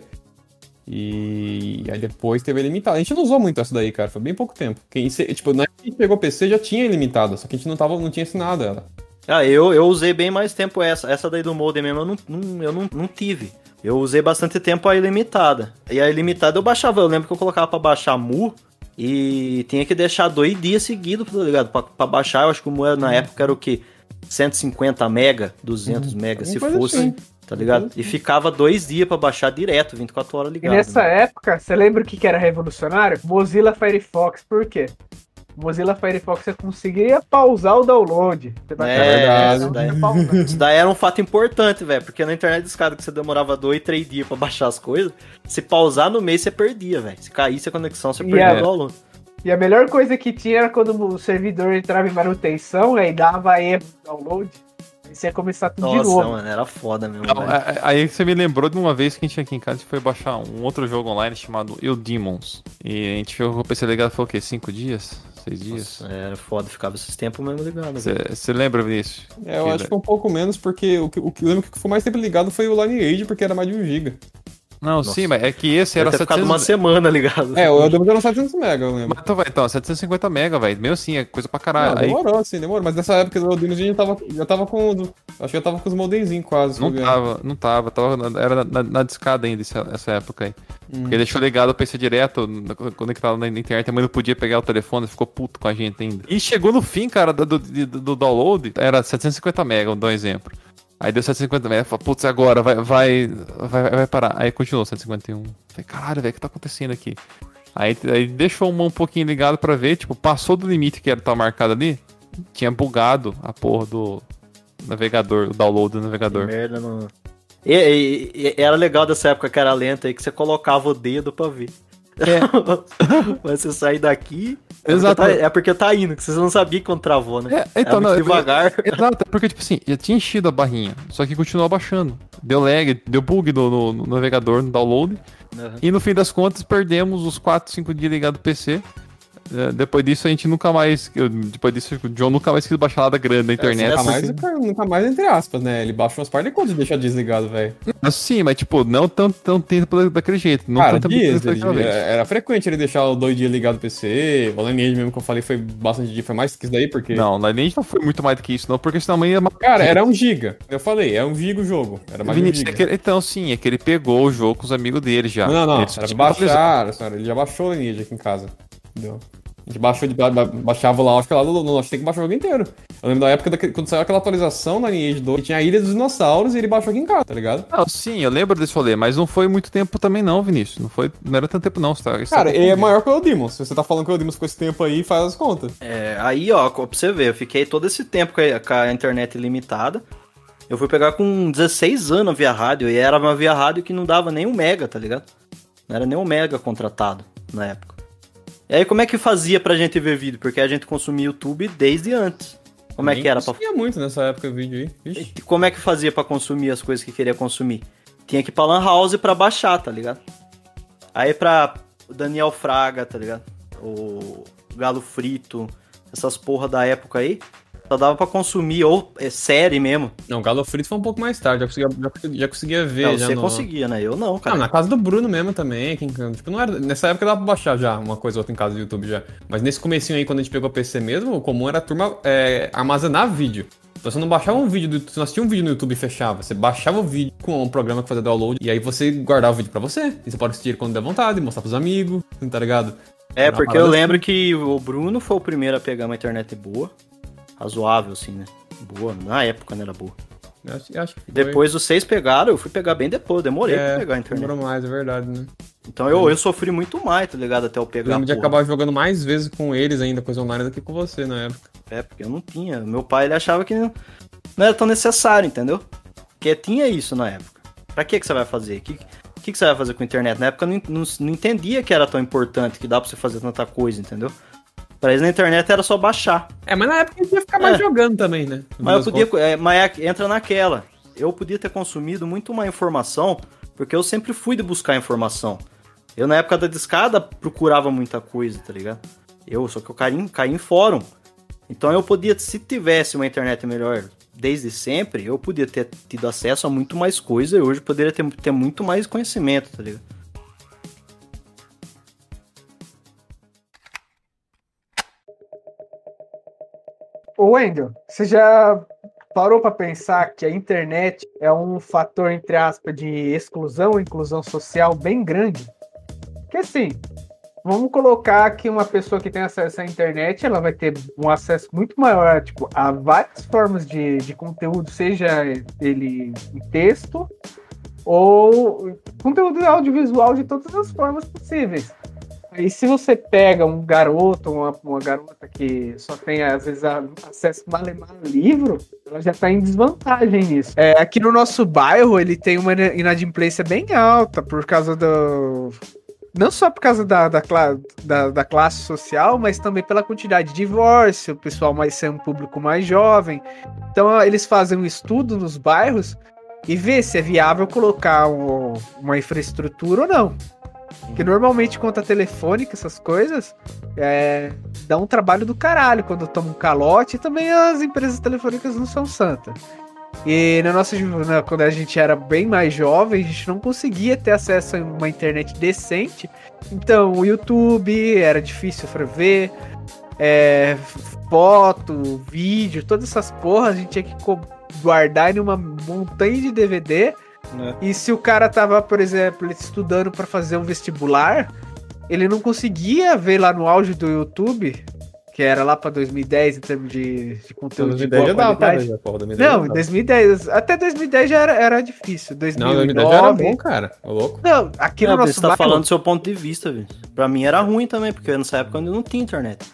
B: E aí depois teve a limitada. A gente não usou muito essa daí, cara. Foi bem pouco tempo. Quem, se- tipo, na época que a gente pegou o PC já tinha ilimitada, só que a gente não, tava, não tinha assinado ela.
C: Ah, eu, eu usei bem mais tempo essa. Essa daí do modem mesmo eu não, não- eu não, não tive. Eu usei bastante tempo a ilimitada. E a ilimitada eu baixava. Eu lembro que eu colocava pra baixar mu e tinha que deixar dois dias seguidos, tá ligado? Pra, pra baixar, eu acho que o mu na época era o quê? 150 mega, 200 mega, se fosse.
B: assim.
C: Tá ligado? E ficava dois dias pra baixar direto, 24 horas
E: E
C: ligado.
E: nessa
C: né?
E: época, você lembra o que, que era revolucionário? Mozilla Firefox, por quê? Mozilla Firefox você conseguiria pausar o download. Vai
C: É,
E: tinha pausar.
C: Isso daí era um fato importante, velho. Porque na internet escada que você demorava dois, três dias pra baixar as coisas, se pausar no mês você perdia, velho. Se caísse a conexão, você
E: E
C: perdia
E: a-
C: o download.
E: E a melhor coisa que tinha era quando o servidor entrava em manutenção, aí dava erro no download. Você ia começar tudo de
C: Nossa,
E: novo.
C: mano, era foda mesmo.
D: Não,
C: velho.
D: a- a- aí você me lembrou de uma vez que a gente aqui em casa a gente foi baixar um outro jogo online chamado Eu Demons. E a gente ficou com o PC ligado foi o quê? Cinco dias? Seis dias?
C: Nossa, era foda, ficava esses tempos mesmo ligado.
D: Você lembra, Vinícius?
B: É, eu acho que foi um pouco menos, porque o que, o que eu lembro que foi mais tempo ligado foi o Lineage, porque era mais de 1 GB.
D: Não,
C: Nossa.
D: sim, mas é que esse
C: Era
D: era
C: ter ficado
D: 700...
C: uma semana ligado.
B: É, o Demo era 700 MB, eu lembro.
D: Mas então, vai, então, 750 mega, velho. Meio assim, é coisa pra caralho.
B: Não,
D: Aí
B: demorou, sim, demorou. Mas nessa época o Demos já tava, já tava com. Acho que já tava com os modemzinhos quase.
D: não
B: eu
D: tava, não tava, tava na- era na, na discada ainda essa, essa época aí.
B: Hum.
D: Ele deixou ligado o PC direto, na- conectado na internet, a mãe não podia pegar o telefone, ficou puto com a gente ainda. E chegou no fim, cara, do, do, do- do download, era 750 mega, vou dar um exemplo. Aí deu 750 mega, falei, putz, agora vai, vai, vai, vai parar. Aí continuou 151. Falei, caralho, velho, o que tá acontecendo aqui? Aí, aí deixou um, um pouquinho ligado pra ver, tipo, passou do limite que era tá marcado ali, tinha bugado a porra do navegador, o download do
C: Que
D: navegador.
C: merda, não. E, e- e era legal dessa época que era lenta aí, que você colocava o dedo pra ver. (laughs) Mas você sair daqui. É porque
D: Exato.
C: tá- É porque tá indo, que você não sabia quando travou, né?
D: É, então,
C: Era muito
D: não, eu-
C: devagar. (laughs)
D: Exato, é porque, tipo assim, já tinha enchido a barrinha, só que continuou baixando. Deu lag, deu bug no, no- no navegador, no download.
C: Uhum.
D: E no fim das contas, perdemos os 4, 5 dias ligados no PC. É, depois disso, a gente nunca mais. eu- depois disso, o John nunca mais quis baixar nada grande na internet.
B: Nunca
C: Essa-
B: mais, nunca mais, entre aspas, né? Ele baixa umas partes de conta de deixar desligado, velho.
D: Sim, mas tipo, não tão, tão tempo daquele jeito. Não
B: Cara,
D: tanto tempo
B: dias,
D: daquela
B: ele-
D: vez.
B: era frequente ele deixar o dois dias ligado no PC. O Lineage mesmo que eu falei foi bastante dia, foi mais que isso daí, porque.
D: Não, na nem não foi muito mais do que isso, não, porque senão amanhã ia
B: Cara, era um giga. Eu falei, é um giga o jogo. Era mais de um
D: Vinícius,
B: giga.
D: é que- então, sim, é que ele pegou o jogo com os amigos dele já.
B: Não, não,
D: Ele só
B: era baixar, senhora, ele já baixou o Lineage aqui em casa. Entendeu? A gente baixou, de, ba- ba- baixava lá, acho que lá no, no, acho que tem que baixar o jogo inteiro. Eu lembro da época daquele- quando saiu aquela atualização da Lineage 2, tinha a Ilha dos Dinossauros e ele baixou aqui em casa, tá ligado?
D: Não, sim, eu lembro desse rolê, mas não foi muito tempo também não, Vinícius. Não, foi, não era tanto tempo não, você tá, você tá
B: Cara, ele é maior que o Demons. Se você tá falando que o Demons com esse tempo aí, faz as contas.
C: É, aí, ó, pra você ver, eu fiquei todo esse tempo com a, com a internet ilimitada. Eu fui pegar com 16 anos a via rádio, e era uma via rádio que não dava nem um mega, tá ligado? Não era nem um mega contratado na época. E aí, como é que fazia pra gente ver vídeo? Porque a gente consumia YouTube desde antes. Como é que era pra
B: Tinha muito nessa época o vídeo aí.
C: E Como é que fazia pra consumir as coisas que queria consumir? Tinha que ir pra Lan House pra baixar, tá ligado? Aí pra Daniel Fraga, tá ligado? O Galo Frito, essas porra da época aí. Só dava pra consumir, ou é, série mesmo.
B: Não, Galo Frito foi um pouco mais tarde, já conseguia, já, já conseguia ver.
C: Não,
B: já
C: você
B: no-
C: conseguia, né? Eu não, cara.
B: Não, na casa do Bruno mesmo também. Quem, tipo, não era, nessa época dava pra baixar já uma coisa ou outra em casa do YouTube já. Mas nesse comecinho aí, quando a gente pegou o PC mesmo, o comum era a turma é, armazenar vídeo. Então você não baixava um vídeo, do, você não assistia um vídeo no YouTube e fechava. Você baixava o vídeo com um programa que fazia download e aí você guardava o vídeo pra você. E você pode assistir quando der vontade, mostrar pros amigos, tá ligado?
C: É, porque eu lembro que o Bruno foi o primeiro a pegar uma internet boa. Razoável, assim, né? Boa. Na época não era boa.
B: Eu acho, eu acho que foi-
C: Depois vocês pegaram, eu fui pegar bem depois. Demorei
B: é,
C: pra pegar a internet.
B: demorou mais, é verdade, né?
C: Então eu, eu sofri muito mais, tá ligado? Até eu
B: Eu
C: pegar.
B: lembro de acabar jogando mais vezes com eles ainda, coisa online, do que com você na época.
C: É, porque eu não tinha. Meu pai ele achava que não, não era tão necessário, entendeu? Porque tinha isso na época. Pra que, que você vai fazer? O que, que, que você vai fazer com a internet? Na época eu não, não, não entendia que era tão importante, que dá pra você fazer tanta coisa, entendeu? Pra eles na internet era só baixar.
B: É, mas na época a gente ia ficar mais
C: É.
B: jogando também, né? No
C: Mas eu podia. é, mas é- entra naquela. Eu podia ter consumido muito mais informação, porque eu sempre fui de buscar informação. Eu, na época da discada, procurava muita coisa, tá ligado? Eu, só que eu caí, em- caí em fórum. Então eu podia, se tivesse uma internet melhor desde sempre, eu podia ter tido acesso a muito mais coisa e hoje poderia ter, ter muito mais conhecimento, tá ligado?
E: Ô Wendel, você já parou pra pensar que a internet é um fator, entre aspas, de exclusão, inclusão social bem grande? Que assim, vamos colocar que uma pessoa que tem acesso à internet, ela vai ter um acesso muito maior, tipo, a várias formas de, de conteúdo, seja ele em texto ou conteúdo audiovisual de todas as formas possíveis. Aí se você pega um garoto, uma, uma garota que só tem, às vezes, a- acesso malemar a livro, ela já tá em desvantagem nisso. É, aqui no nosso bairro, ele tem uma ina- inadimplência bem alta por causa do... Não só por causa da, da, da, da classe social, mas também pela quantidade de divórcio, o pessoal mais ser um público mais jovem. Então eles fazem um estudo nos bairros e vê se é viável colocar um- uma infraestrutura ou não. Porque normalmente conta telefônica, essas coisas, é, dá um trabalho do caralho quando toma um calote e também as empresas telefônicas não são santas. E na nossa na- quando a gente era bem mais jovem, a gente não conseguia ter acesso a uma internet decente. Então o YouTube era difícil pra ver. é, foto, vídeo, todas essas porras a gente tinha que guardar em uma montanha de DVD.
C: Né?
E: E se o cara tava, por exemplo, estudando pra fazer um vestibular, ele não conseguia ver lá no auge do YouTube, que era lá pra 2010 em termos de, de conteúdo de
B: 2010
E: boa
B: já dava pra
E: qualidade.
B: ver, já, porra, 2010
E: Não,
B: já
E: em
B: dava.
E: 2010, até 2010 já era, era difícil.
B: Não,
E: 2009,
B: 2010 já era bom, cara. Ô, louco.
E: Não, aqui
C: Não,
E: no
C: você
E: nosso
C: tá
E: bairro,
C: falando do seu ponto de vista, velho. Pra mim era ruim também, porque nessa época eu não tinha internet.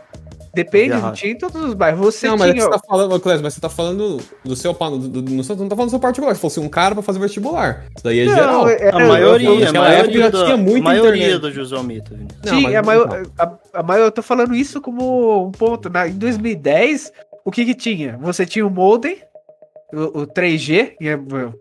E: Depende, não tinha em todos os bairros. Você
B: não, mas é
E: tinha.
B: você tá falando, Clésio, mas você tá falando do seu. Do, do, do, não tá falando do seu particular. Se fosse um cara pra fazer vestibular. Isso daí é
E: Não,
B: geral.
E: era-
C: A maioria, a maioria,
B: já
C: da,
B: tinha muita
C: a maioria
B: internet.
C: do José Almito, velho.
B: Não,
E: Sim, a maior, a, a maior, eu tô falando isso como um ponto. Na, em 2010, o que que tinha? Você tinha o modem, o, o 3G, que, é,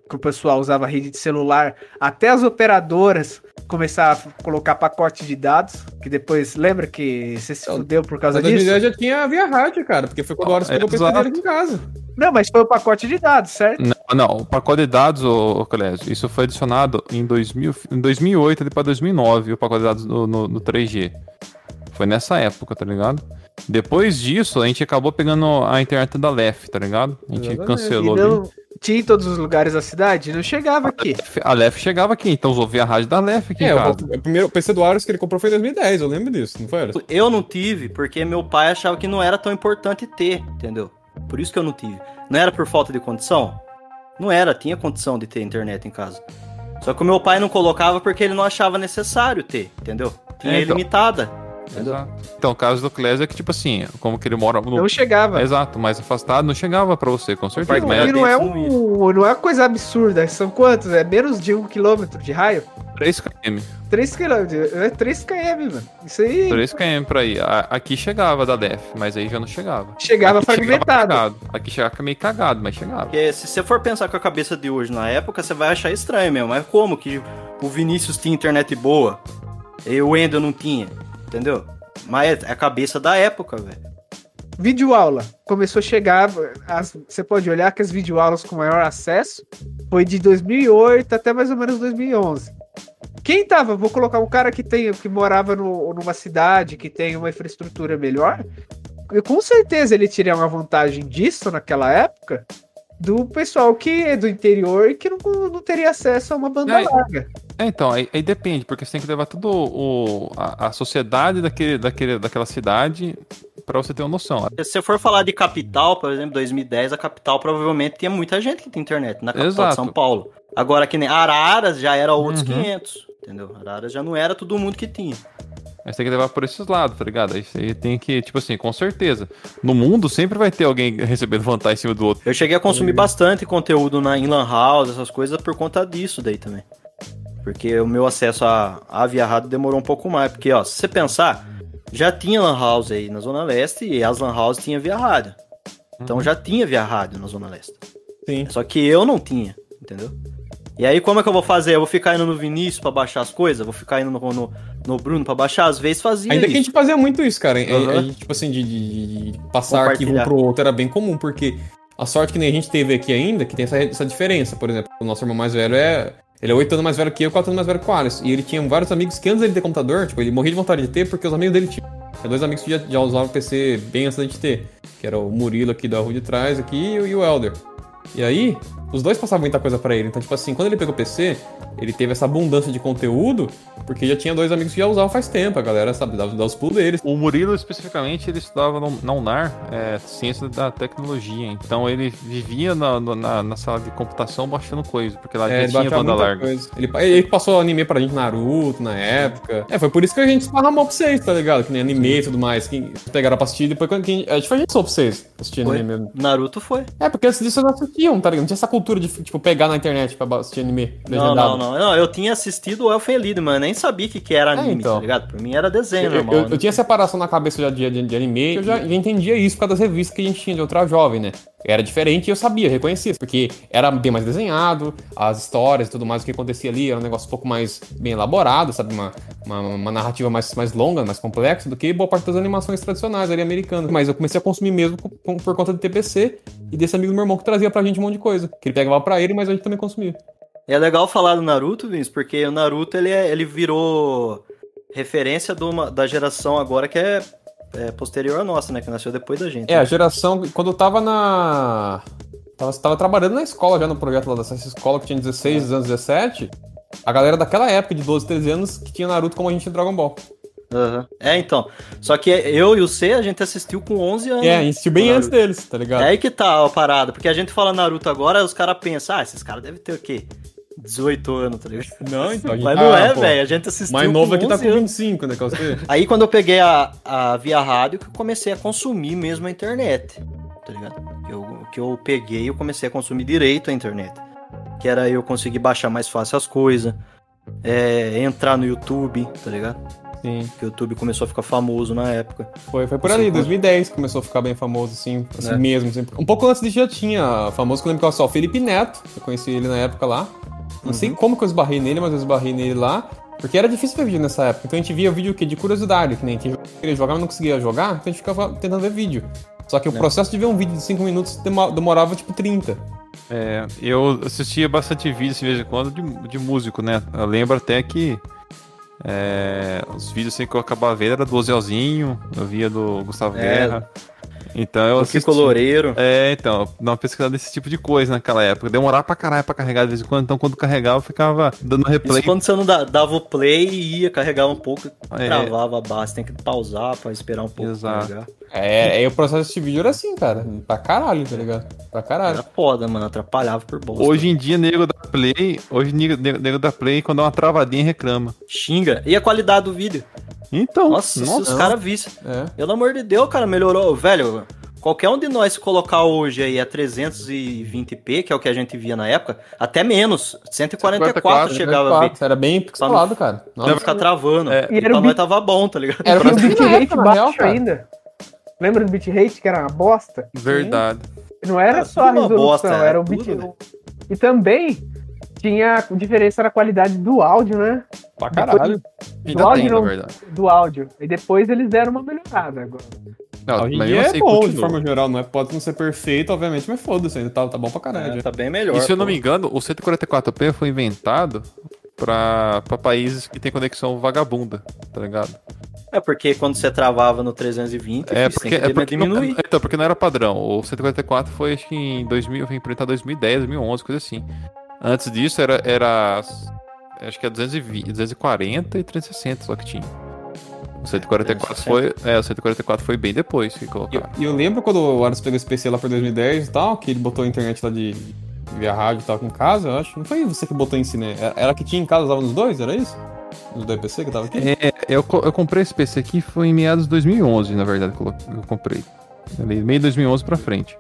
E: que o pessoal usava rede de celular, até as operadoras começar a colocar pacote de dados, que depois, lembra que você se
B: Então,
E: fudeu por causa disso?
B: 2010 já tinha via rádio, cara, porque foi quando a hora PC
D: exato.
B: dele aqui em casa.
E: Não, mas foi o pacote de dados, certo?
D: Não, não, o pacote de dados, ô, ô Clésio, isso foi adicionado em, 2000, em 2008 ali pra 2009, o pacote de dados no, no, no 3G. Foi nessa época, tá ligado? Depois disso, a gente acabou pegando a internet da LEF, tá ligado? A gente
B: Exatamente.
E: E
D: cancelou ali.
E: não tinha em todos os lugares da cidade? Não chegava aqui.
D: A LEF chegava aqui, então usou via rádio da LEF aqui
B: É,
D: em
B: o, o primeiro o PC do Aros que ele comprou foi em 2010, eu lembro disso, não foi? Aros?
C: Eu não tive, porque meu pai achava que não era tão importante ter, entendeu? Por isso que eu não tive. Não era por falta de condição? Não era, tinha condição de ter internet em casa. Só que o meu pai não colocava porque ele não achava necessário ter, entendeu? Tinha
D: É, então.
C: ilimitada. Entendeu?
D: Exato. Então, o caso do Clésio é que, tipo assim, como que ele mora no.
E: Não chegava.
D: Exato, mais afastado, não chegava pra você, com certeza.
E: Não, e não é, um, não é uma coisa absurda. São quantos? É menos de um quilômetro de raio?
D: é 3 km.
E: 3 quilômetros. É 3 km, mano. Isso aí
D: 3 km pra ir. Aqui chegava da DEF, mas aí já não chegava.
E: chegava
D: Aqui
E: fragmentado.
D: cagado. Aqui chegava meio cagado, mas chegava.
C: Porque se você for pensar com a cabeça de hoje na época, você vai achar estranho mesmo. Mas como que o Vinícius tinha internet boa e o Wendel não tinha? Entendeu? Mas é a cabeça da época, velho.
E: videoaula. Começou a chegar, você pode olhar que as videoaulas com maior acesso foi de 2008 até mais ou menos 2011. Quem tava, vou colocar um cara que tem que morava no- numa cidade que tem uma infraestrutura melhor, e com certeza ele teria uma vantagem disso naquela época do pessoal que é do interior e que não, não teria acesso a uma banda
D: É,
E: larga.
D: É, então, aí, aí depende, porque você tem que levar tudo o, a, a sociedade daquele, daquele, daquela cidade pra você ter uma noção.
C: Se você for falar de capital, por exemplo, 2010, a capital provavelmente tinha muita gente que tem internet na capital
D: Exato.
C: de São Paulo. Agora que nem Araras já era outros
D: Uhum.
C: 500, entendeu? Araras já não era todo mundo que tinha.
D: Aí você tem que levar por esses lados, tá ligado? Aí você tem que, tipo assim, com certeza. No mundo sempre vai ter alguém recebendo vantagem em cima do outro.
C: Eu cheguei a consumir bastante conteúdo na em Lan House, essas coisas, por conta disso daí também. Porque o meu acesso a, a via rádio demorou um pouco mais. Porque, ó, se você pensar, já tinha Lan House aí na Zona Leste e as Lan House tinha via rádio. Então já tinha via rádio na Zona Leste.
B: Sim.
C: Só que eu não tinha, entendeu? E aí, como é que eu vou fazer? Eu vou ficar indo no Vinícius pra baixar as coisas? Vou ficar indo no, no, no Bruno pra baixar? Às vezes fazia
B: Ainda que a
C: isso.
B: gente fazia muito isso, cara. A-
C: Aham.
B: A, gente, tipo assim, de, de- de passar arquivo um pro outro era bem comum, porque a sorte que nem a gente teve aqui ainda, que tem essa, essa diferença. Por exemplo, o nosso irmão mais velho é. Ele é 8 anos mais velho que eu, 4 anos mais velho que o Alisson. E ele tinha vários amigos que antes dele ter computador, tipo, ele morria de vontade de ter, porque os amigos dele tinham. Tinha dois amigos que já, já usavam o PC bem antes da gente ter. Que era o Murilo aqui da rua de trás aqui e o Elder. E aí, os dois passavam muita coisa pra ele. Então, tipo assim, quando ele pegou o PC, ele teve essa abundância de conteúdo, porque já tinha dois amigos que já usavam faz tempo. A galera, sabe, dava, dava os pulos deles.
D: O Murilo, especificamente, ele estudava na UNAR, é, ciência da tecnologia. Então ele vivia na, na, na sala de computação baixando coisa, porque lá
B: É,
D: já tinha banda larga.
B: coisa. Ele, ele passou anime pra gente Naruto na época. É, foi por isso que a gente esparramou pra vocês, tá ligado? Que nem anime e tudo mais. Que pegaram pra assistir depois quando a gente, a gente foi a gente só pra vocês assistir
C: Foi.
B: anime mesmo.
C: Naruto foi.
B: É, porque antes disso não assistiam, tá ligado? Não tinha essa cultura de, tipo, pegar na internet pra assistir anime
C: Não,
B: legendado.
C: não, não, não. Eu tinha assistido o Elfen Lied, mano. Nem sabia o que, que era anime,
B: então.
C: tá ligado? Pra mim era desenho
B: Eu,
C: normal.
B: eu-
C: né?
B: eu tinha separação na cabeça já de, de, de anime, eu já, já entendia isso por causa das revistas que a gente tinha de outra jovem, né? Era diferente e eu sabia, reconhecia, porque era bem mais desenhado, as histórias e tudo mais, o que acontecia ali era um negócio um pouco mais bem elaborado, sabe? Uma, uma, uma narrativa mais, mais longa, mais complexa do que boa parte das animações tradicionais ali americanas. Mas eu comecei a consumir mesmo por conta do TPC e desse amigo do meu irmão que trazia pra gente um monte de coisa. Que ele pegava pra ele, mas a gente também consumia.
C: É legal falar do Naruto, Vince, porque o Naruto ele, é- ele virou referência uma- da geração agora que é, é posterior à nossa, né? Que nasceu depois da gente.
B: É, a geração. Quando eu tava na. Tava, tava trabalhando na escola já no projeto lá dessa escola que tinha 16 anos, 17. A galera daquela época, de 12, 13 anos, que tinha Naruto como a gente em Dragon Ball.
C: Aham. É, então. Só que eu e o C, a gente assistiu com 11 anos.
B: É, assistiu bem antes deles, tá ligado?
C: É aí que tá a parada. Porque a gente fala Naruto agora, os caras pensam, ah, esses caras devem ter o quê? 18 anos, tá ligado? (laughs)
B: Não, então
C: Mas não
B: ah,
C: é, velho. A gente assistiu
B: Mais novo aqui tá
C: 11
B: com
C: anos.
B: 25, né, sei.
C: Aí quando eu peguei a, a via rádio, que eu comecei a consumir mesmo a internet, tá ligado? Eu, que eu peguei eu comecei a consumir direito a internet. Que era eu conseguir baixar mais fácil as coisas, é, entrar no YouTube, tá ligado?
B: Sim,
C: Que o YouTube começou a ficar famoso na época.
B: foi, foi por ali,
C: Sim,
B: 2010 começou a ficar bem famoso, assim, assim
C: É.
B: mesmo. assim. Um pouco antes disso já tinha famoso, que eu lembro que era só o Felipe Neto, eu conheci ele na época lá. Não sei como que eu esbarrei nele, mas eu esbarrei nele lá. Porque era difícil ver vídeo nessa época. Então a gente via vídeo o quê? De curiosidade, que nem quem queria jogar, mas não conseguia jogar, então a gente ficava tentando ver vídeo. Só que o processo de ver um vídeo de 5 minutos demo- demorava tipo 30.
D: É, eu assistia bastante vídeos de vez em quando de, de músico, né? Eu lembro até que é, os vídeos assim, que eu acabava vendo era do Ozelzinho, eu via do Gustavo
C: É.
D: Guerra. Então eu
C: O
D: assistia.
C: Kiko Loureiro.
D: É, então, dá uma pesquisada nesse tipo de coisa naquela época. Demorava pra caralho pra carregar de vez em quando, então quando carregava eu ficava dando replay.
C: Isso quando você não dava o play e ia carregar um pouco,
D: É.
C: travava a base. Tem que pausar pra esperar um pouco
D: Exato.
C: carregar.
B: É, aí o processo de vídeo era assim, cara. Pra caralho, tá ligado? Pra caralho.
C: Era foda, mano. Atrapalhava por bosta.
D: Hoje em dia, nego da Play, hoje nego, nego- nego da Play, quando dá uma travadinha, reclama.
C: Xinga. E a qualidade do vídeo?
D: Então,
C: Nossa, se os caras vissem.
B: É.
C: Pelo amor de Deus, cara, melhorou. Velho, qualquer um de nós se colocar hoje aí a 320p, que é o que a gente via na época, até menos. 144 chegava a ver.
B: Era bem pixelado, cara. Nossa.
C: não ficar travando.
D: É.
C: E
E: era
C: pra
E: o
C: nós
E: bit-
C: tava bom, tá ligado?
B: Era ser
E: bitrate baixo
B: cara.
E: ainda. Lembra do bitrate que era uma bosta?
D: verdade.
E: Não era
C: Era
E: só a resolução,
C: bosta,
E: era
C: era
E: o bit.
C: tudo, né?
E: E também tinha diferença na qualidade do áudio, né?
B: Pra caralho.
D: Ainda
E: Log
D: tem,
E: não-
D: na verdade.
E: Do áudio. E depois eles deram uma melhorada agora.
D: Não, mas mesmo
B: é
D: assim,
B: bom, de
D: continua.
B: forma geral. Não é, pode não ser perfeito, obviamente, mas foda-se, ainda tá, tá bom pra caralho.
C: É, tá bem melhor.
D: E se eu não
C: pô.
D: me engano, o 144p foi inventado pra, pra países que tem conexão vagabunda, tá ligado?
C: É porque quando você travava no 320,
D: É
C: você
D: porque,
C: tem que
D: é porque não,
C: diminuir.
D: então, porque não era padrão. O 144 foi acho que em 2000, foi implementado em 2010, 2011, coisa assim. Antes disso era, era acho que é 220, 240 e 360 só que tinha. O 144 foi, é, o 144 foi bem depois que
B: eu,
D: colocaram.
B: e eu lembro quando o Aras pegou esse PC lá por 2010 e tal, que ele botou a internet lá de, via rádio e tal com casa, eu acho. Não foi você que botou em si, né? Era- que tinha em casa, usava nos dois, era isso? Nos dois PC que tava aqui?
D: É, eu, eu comprei esse PC aqui foi em meados de 2011, na verdade, que eu eu comprei. Ali, meio de 2011 pra frente.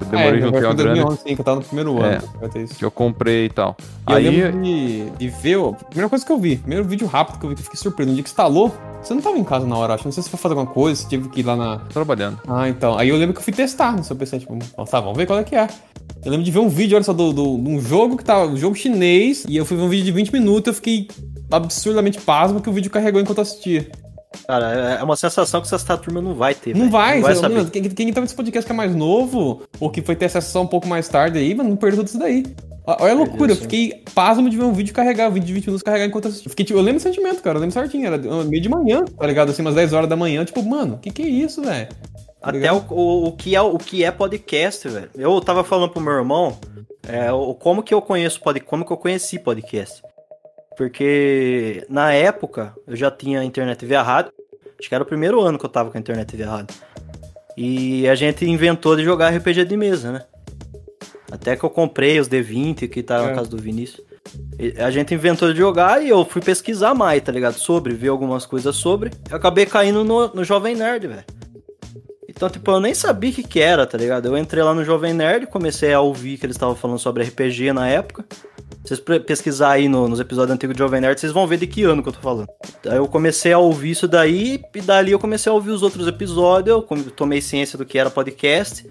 D: Eu demorei
B: é,
D: juntar uma grana
B: 2011, sim, que eu tava no primeiro
D: É.
B: ano. isso.
D: que eu comprei e tal.
B: E eu
D: Aí,
B: lembro de, de ver, ó, a primeira coisa que eu vi, primeiro vídeo rápido que eu vi, que eu fiquei surpreso, no dia que instalou, você não tava em casa na hora, acho, não sei se foi fazer alguma coisa, se tive que ir lá na...
D: trabalhando.
B: Ah, então, aí eu lembro que eu fui testar no seu PC, tipo, tá, vamos ver qual é que é. Eu lembro de ver um vídeo, olha só, do, do, de um jogo que tava, um jogo chinês, e eu fui ver um vídeo de 20 minutos, eu fiquei absurdamente pasmo que o vídeo carregou enquanto eu assistia.
C: Cara, é uma sensação que essa turma não vai ter.
B: Não
C: velho.
B: vai,
C: não vai saber.
B: mano, quem, quem tá nesse podcast que é mais novo, ou que foi ter acesso só um pouco mais tarde aí, mano, não perdeu tudo isso daí. Olha a loucura, eu fiquei pasmo de ver um vídeo carregar, um vídeo de 20 minutos carregar enquanto eu assistia. Fiquei, tipo, eu lembro o sentimento, cara, eu lembro certinho, era meio de manhã, tá ligado? Assim, umas 10 horas da manhã, tipo, mano, que que é isso, velho? Tá
C: Até o, o, o que é, o que é podcast, velho. Eu tava falando pro meu irmão é, o, como que eu conheço pod, como que eu conheci podcast. Porque na época eu já tinha internet via rádio. Acho que era o primeiro ano que eu tava com a internet via rádio. E a gente inventou de jogar RPG de mesa, né? Até que eu comprei os D20 que tá
B: É.
C: na casa do Vinícius. E A gente inventou de jogar e eu fui pesquisar mais, tá ligado? Sobre, ver algumas coisas sobre. Eu acabei caindo no, no Jovem Nerd, velho. Então, tipo, eu nem sabia o que, que era, tá ligado? Eu entrei lá no Jovem Nerd, comecei a ouvir que eles estavam falando sobre RPG na época. Se vocês pesquisar aí no- nos episódios antigos do Jovem Nerd, vocês vão ver de que ano que eu tô falando. Aí eu comecei a ouvir isso daí, e dali eu comecei a ouvir os outros episódios, eu tomei ciência do que era podcast.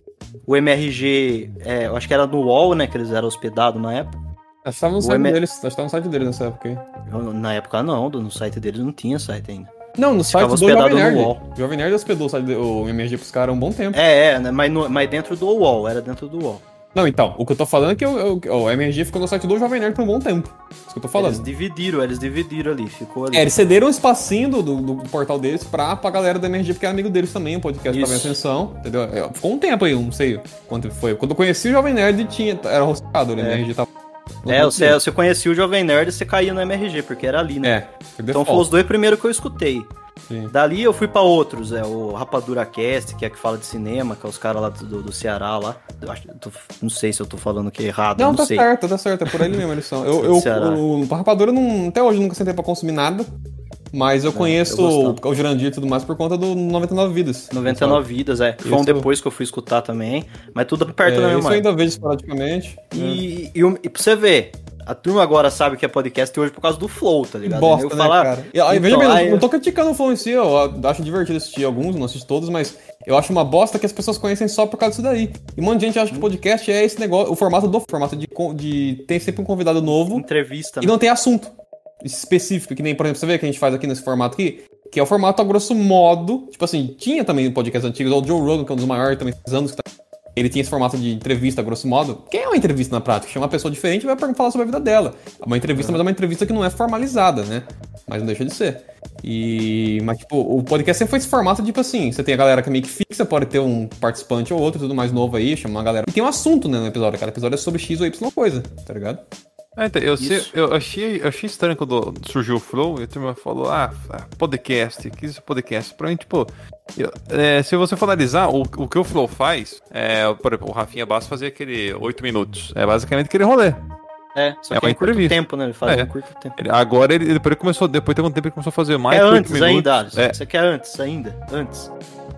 C: O MRG, é, eu acho que era no UOL, né, que eles eram hospedados na época.
B: Acho que tava no
C: M-
B: deles, no site deles nessa época aí.
C: Eu- na época não, no site deles não tinha site ainda.
B: Não, no site do Jovem
C: hospedado no
B: Nerd.
C: UOL.
B: O Jovem Nerd hospedou o, site de- o MRG pros caras há um bom tempo.
C: É, é, né, mas, no- mas dentro do UOL, era dentro do UOL.
B: Não, então, o que eu tô falando é que o, o MRG ficou no site do Jovem Nerd por um bom tempo. Isso que eu tô falando.
C: Eles dividiram, eles dividiram ali, ficou ali.
B: É, eles cederam um espacinho do, do, do portal deles pra, pra galera da MRG, porque é amigo deles também, o podcast tava em
C: Isso.
B: ascensão, entendeu? É, ficou um tempo aí, eu não sei quanto foi. Quando eu conheci o Jovem Nerd, tinha, era hostado, né?
C: É.
B: MRG tava...
C: É, você, você conhecia o Jovem Nerd e você caía no MRG, porque era ali, né?
B: É,
C: então foram os dois primeiros que eu escutei.
B: Sim.
C: Dali eu fui pra outros, é o Rapadura Cast, que é que fala de cinema, que é os caras lá do, do Ceará lá. Eu acho, eu tô- não sei se eu tô falando aqui errado,
B: Não,
C: não,
B: tá
C: sei.
B: certo, tá certo, é por ali mesmo eles são. Eu, eu, o, o Rapadura, não, até hoje eu nunca sentei pra consumir nada, mas eu conheço
C: eu
B: o, o Jurandir e tudo mais por conta do 99 Vidas.
C: 99 vidas, é. Foi um depois que eu fui escutar também, mas tudo
B: É,
C: perto da
B: isso
C: mesma
B: eu ainda vejo esporadicamente.
C: E, e, o- e pra você ver, a turma agora sabe que é podcast hoje por causa do Flow, tá ligado?
B: Bosta,
C: Eu
B: né,
C: falar-
B: cara? E, aí, veja
C: Então,
B: bem, eu
C: aí-
B: não tô criticando o Flow em si, eu acho divertido assistir alguns, não assisto todos, mas eu acho uma bosta que as pessoas conhecem só por causa disso daí. E um monte de gente acha que podcast é esse negócio, o formato do formato de, de ter sempre um convidado novo
C: entrevista,
B: e
C: né?
B: não tem assunto específico, que nem, por exemplo, você vê que a gente faz aqui nesse formato aqui, que é o formato a grosso modo, tipo assim, tinha também podcasts antigos, o Joe Rogan, que é um dos maiores também, anos que tá ele tinha esse formato de entrevista, a grosso modo. Que é uma entrevista na prática? Chama uma pessoa diferente e vai falar sobre a vida dela. É uma entrevista, mas é uma entrevista que não é formalizada, né? Mas não deixa de ser. E. Mas, tipo, o podcast sempre foi esse formato, tipo assim, você tem a galera que é meio que fixa, pode ter um participante ou outro, tudo mais novo aí, chama uma galera. E tem um assunto, né, no episódio. Cada episódio é sobre X ou Y coisa, tá ligado?
D: Ah, então, eu, sei- eu achei, eu achei estranho quando surgiu o Flow e a turma falou, ah, podcast, que isso é podcast? Pra mim, tipo, eu- é, se você for analisar, o, o que o Flow faz, é, por exemplo, o Rafinha Basso fazia aquele 8 minutos, é basicamente aquele rolê.
C: É, só
D: É
C: que é curto tempo, né? Ele faz
D: É.
C: em curto tempo.
D: Ele- agora ele, depois ele começou, depois de um tempo ele começou a fazer mais
C: É
D: de 8
C: antes ainda. Alisson.
D: É,
C: Você quer antes ainda? Antes.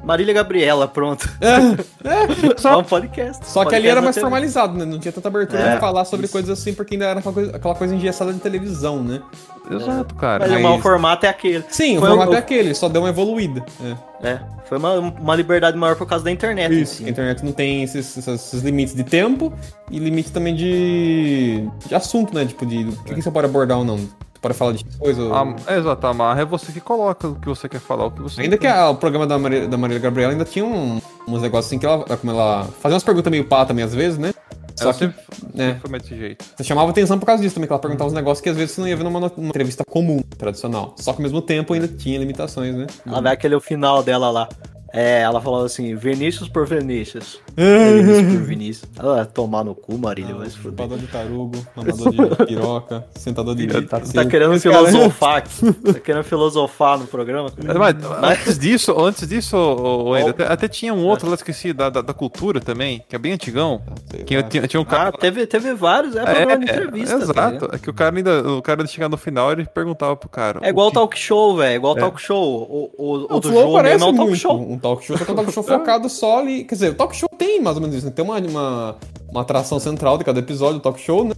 C: Marília Gabriela, pronto.
B: É, (laughs)
C: Só um podcast.
B: Só que ali
C: Podcast
B: era mais
C: TV.
B: formalizado, né? Não tinha tanta abertura
C: É,
B: de falar sobre
C: isso.
B: coisas assim, porque ainda era aquela coisa, aquela coisa engessada de televisão, né?
D: Exato, cara.
C: Mas,
B: Mas-
C: o formato é aquele.
B: Sim, o
C: Foi
B: formato
C: o-
B: é aquele, só deu uma evoluída. É.
C: É, foi uma, uma liberdade maior por causa da internet
B: Isso,
C: si.
B: a internet não tem esses, esses- esses limites de tempo e limite também de, de assunto, né? Tipo, de o que, que você pode abordar ou não. Você pode falar de coisa. ou-
D: A, é, exato, a marra é você que coloca o que você quer falar, o que você
B: Ainda que a- o programa da Maria, da Maria Gabriela ainda tinha um- uns negócios assim que ela, como ela fazia umas perguntas meio pá também às vezes, né? Só
D: Ela
B: que
D: sempre,
B: né,
D: sempre foi desse jeito.
B: você chamava atenção por causa disso também, que ela perguntava uns negócios que às vezes você não ia ver numa, numa entrevista comum, tradicional. Só que ao mesmo tempo ainda tinha limitações, né?
C: Ela vê aquele final dela lá. É, ela falava assim, Vinícius por Vinícius. Por (laughs) Vinícius. Ela vai tomar no cu, Marília, vai se fuder.
B: Chupador de tarugo, (laughs) mamador de piroca, sentador de
C: Tá,
B: cacete.
C: tá querendo
B: Esse cara-
C: filosofar aqui. Tá querendo filosofar no programa?
D: Mas, antes disso, antes disso, ô, Wendel, até, até tinha um outro lá, esqueci, da, da, da cultura também, que é bem antigão.
B: Sei
D: Que tinha, tinha um
C: Ah,
D: cara.
C: teve, teve vários, é,
D: É,
C: entrevista. tá
D: exato.
C: ligado?
D: É que o cara ainda. O cara chegar no final ele perguntava pro cara.
C: É igual
D: o que-
C: talk show, velho. Igual o talk show. O, o, o
B: O
C: do jogo mesmo é um talk
B: muito
C: show.
B: um talk show, só que é um talk show focado só ali. Quer dizer, o talk show tem mais ou menos isso, né? Tem uma, uma, uma atração central de cada episódio do talk show, né?